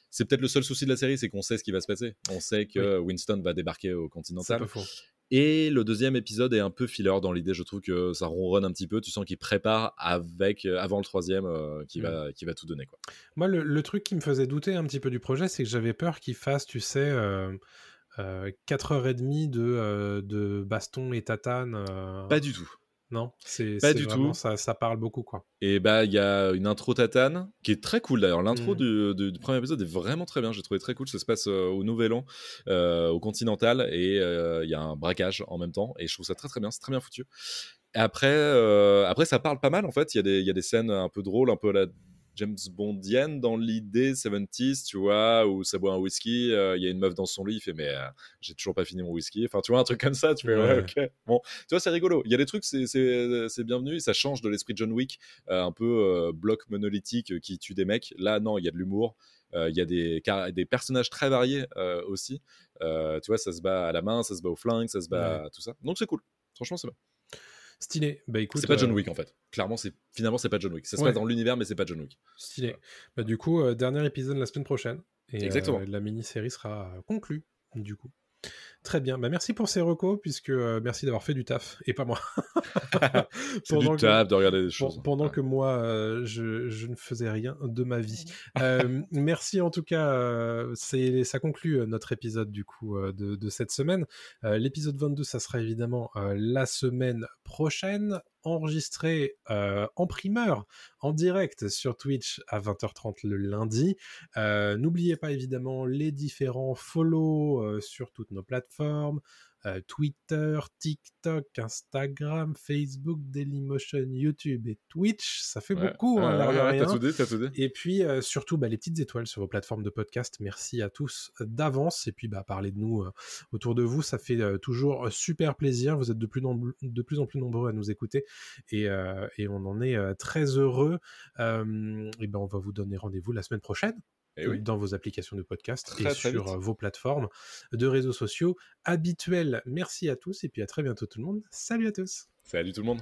C'est peut-être le seul souci de la série, c'est qu'on sait ce qui va se passer. On sait que Winston va débarquer au C'est Continental. pas faux. Et le deuxième épisode est un peu filler dans l'idée. Je trouve que ça ronronne un petit peu. Tu sens qu'il prépare avec, avant le troisième euh, qui, Mm. va, qui va tout donner. Quoi. Moi, le, le truc qui me faisait douter un petit peu du projet, c'est que j'avais peur qu'il fasse, tu sais, euh, 4h30 de, euh, de baston et tatane. euh, Pas du tout. Non, c'est pas du vraiment- tout. Ça, ça parle beaucoup, quoi. Et bah, il y a une intro tatane qui est très cool d'ailleurs. L'intro Mhm. du, du- premier épisode est vraiment très bien. J'ai trouvé très cool. Ça se passe euh, au Nouvel An, euh, au Continental, et euh, il y a un braquage en même temps. Et je trouve ça très très bien. C'est très bien foutu. Et après, euh, après, ça parle pas mal en fait. Il y, a des- il y a des scènes un peu drôles, un peu à la James Bondienne dans l'idée 70s, tu vois, où ça boit un whisky. euh, Il y a une meuf dans son lit, il fait Mais euh, j'ai toujours pas fini mon whisky. Enfin, tu vois, un truc comme ça. Tu fais Ouais, ok. Bon, tu vois, c'est rigolo. Il y a des trucs, c'est- c'est bienvenu. Ça change de l'esprit de John Wick euh, un peu euh, bloc monolithique euh, qui tue des mecs. Là, non, il y a de l'humour. Euh, Il y a des, des personnages très variés euh, aussi. Euh, tu vois, ça se bat à la main, ça se bat au flingue, ça se bat à tout ça. Donc c'est cool. Franchement, c'est bien. Stylé. Bah écoute. C'est pas John euh, Wick en fait. Clairement, c'est finalement c'est pas John Wick. Ça se Ouais. passe dans l'univers, mais c'est pas John Wick. Stylé. Bah, du coup, euh, dernier épisode la semaine prochaine. Et Exactement. euh, la mini-série sera conclue, du coup. Très bien. Bah, merci pour ces recos, puisque euh, merci d'avoir fait du taf, et pas moi. C'est du Pendant que- taf de regarder des choses. Pendant Ouais. que moi, euh, je, je ne faisais rien de ma vie. Euh, merci en tout cas. euh, c'est, ça conclut euh, notre épisode du coup euh, de, de cette semaine. Euh, l'épisode 22, ça sera évidemment euh, la semaine prochaine, enregistré euh, en primeur, en direct sur Twitch à 20h30 le lundi. Euh, N'oubliez pas évidemment les différents follow euh, sur toutes nos plateformes. Euh, Twitter, TikTok, Instagram, Facebook, Dailymotion, YouTube et Twitch. Ça fait Ouais. beaucoup, hein, ouais, ouais, tout dit, tout. Et puis euh, surtout bah, les petites étoiles sur vos plateformes de podcast. Merci à tous d'avance. Et puis bah, parlez de nous euh, autour de vous, ça fait euh, toujours super plaisir. Vous êtes de plus, nom- de plus en plus nombreux à nous écouter et, euh, et on en est euh, très heureux. Euh, et ben on va vous donner rendez-vous la semaine prochaine Oui. dans vos applications de podcast Très, et très sur vite. euh, vos plateformes de réseaux sociaux habituels. Merci à tous et puis à très bientôt tout le monde. Salut à tous. Salut tout le monde.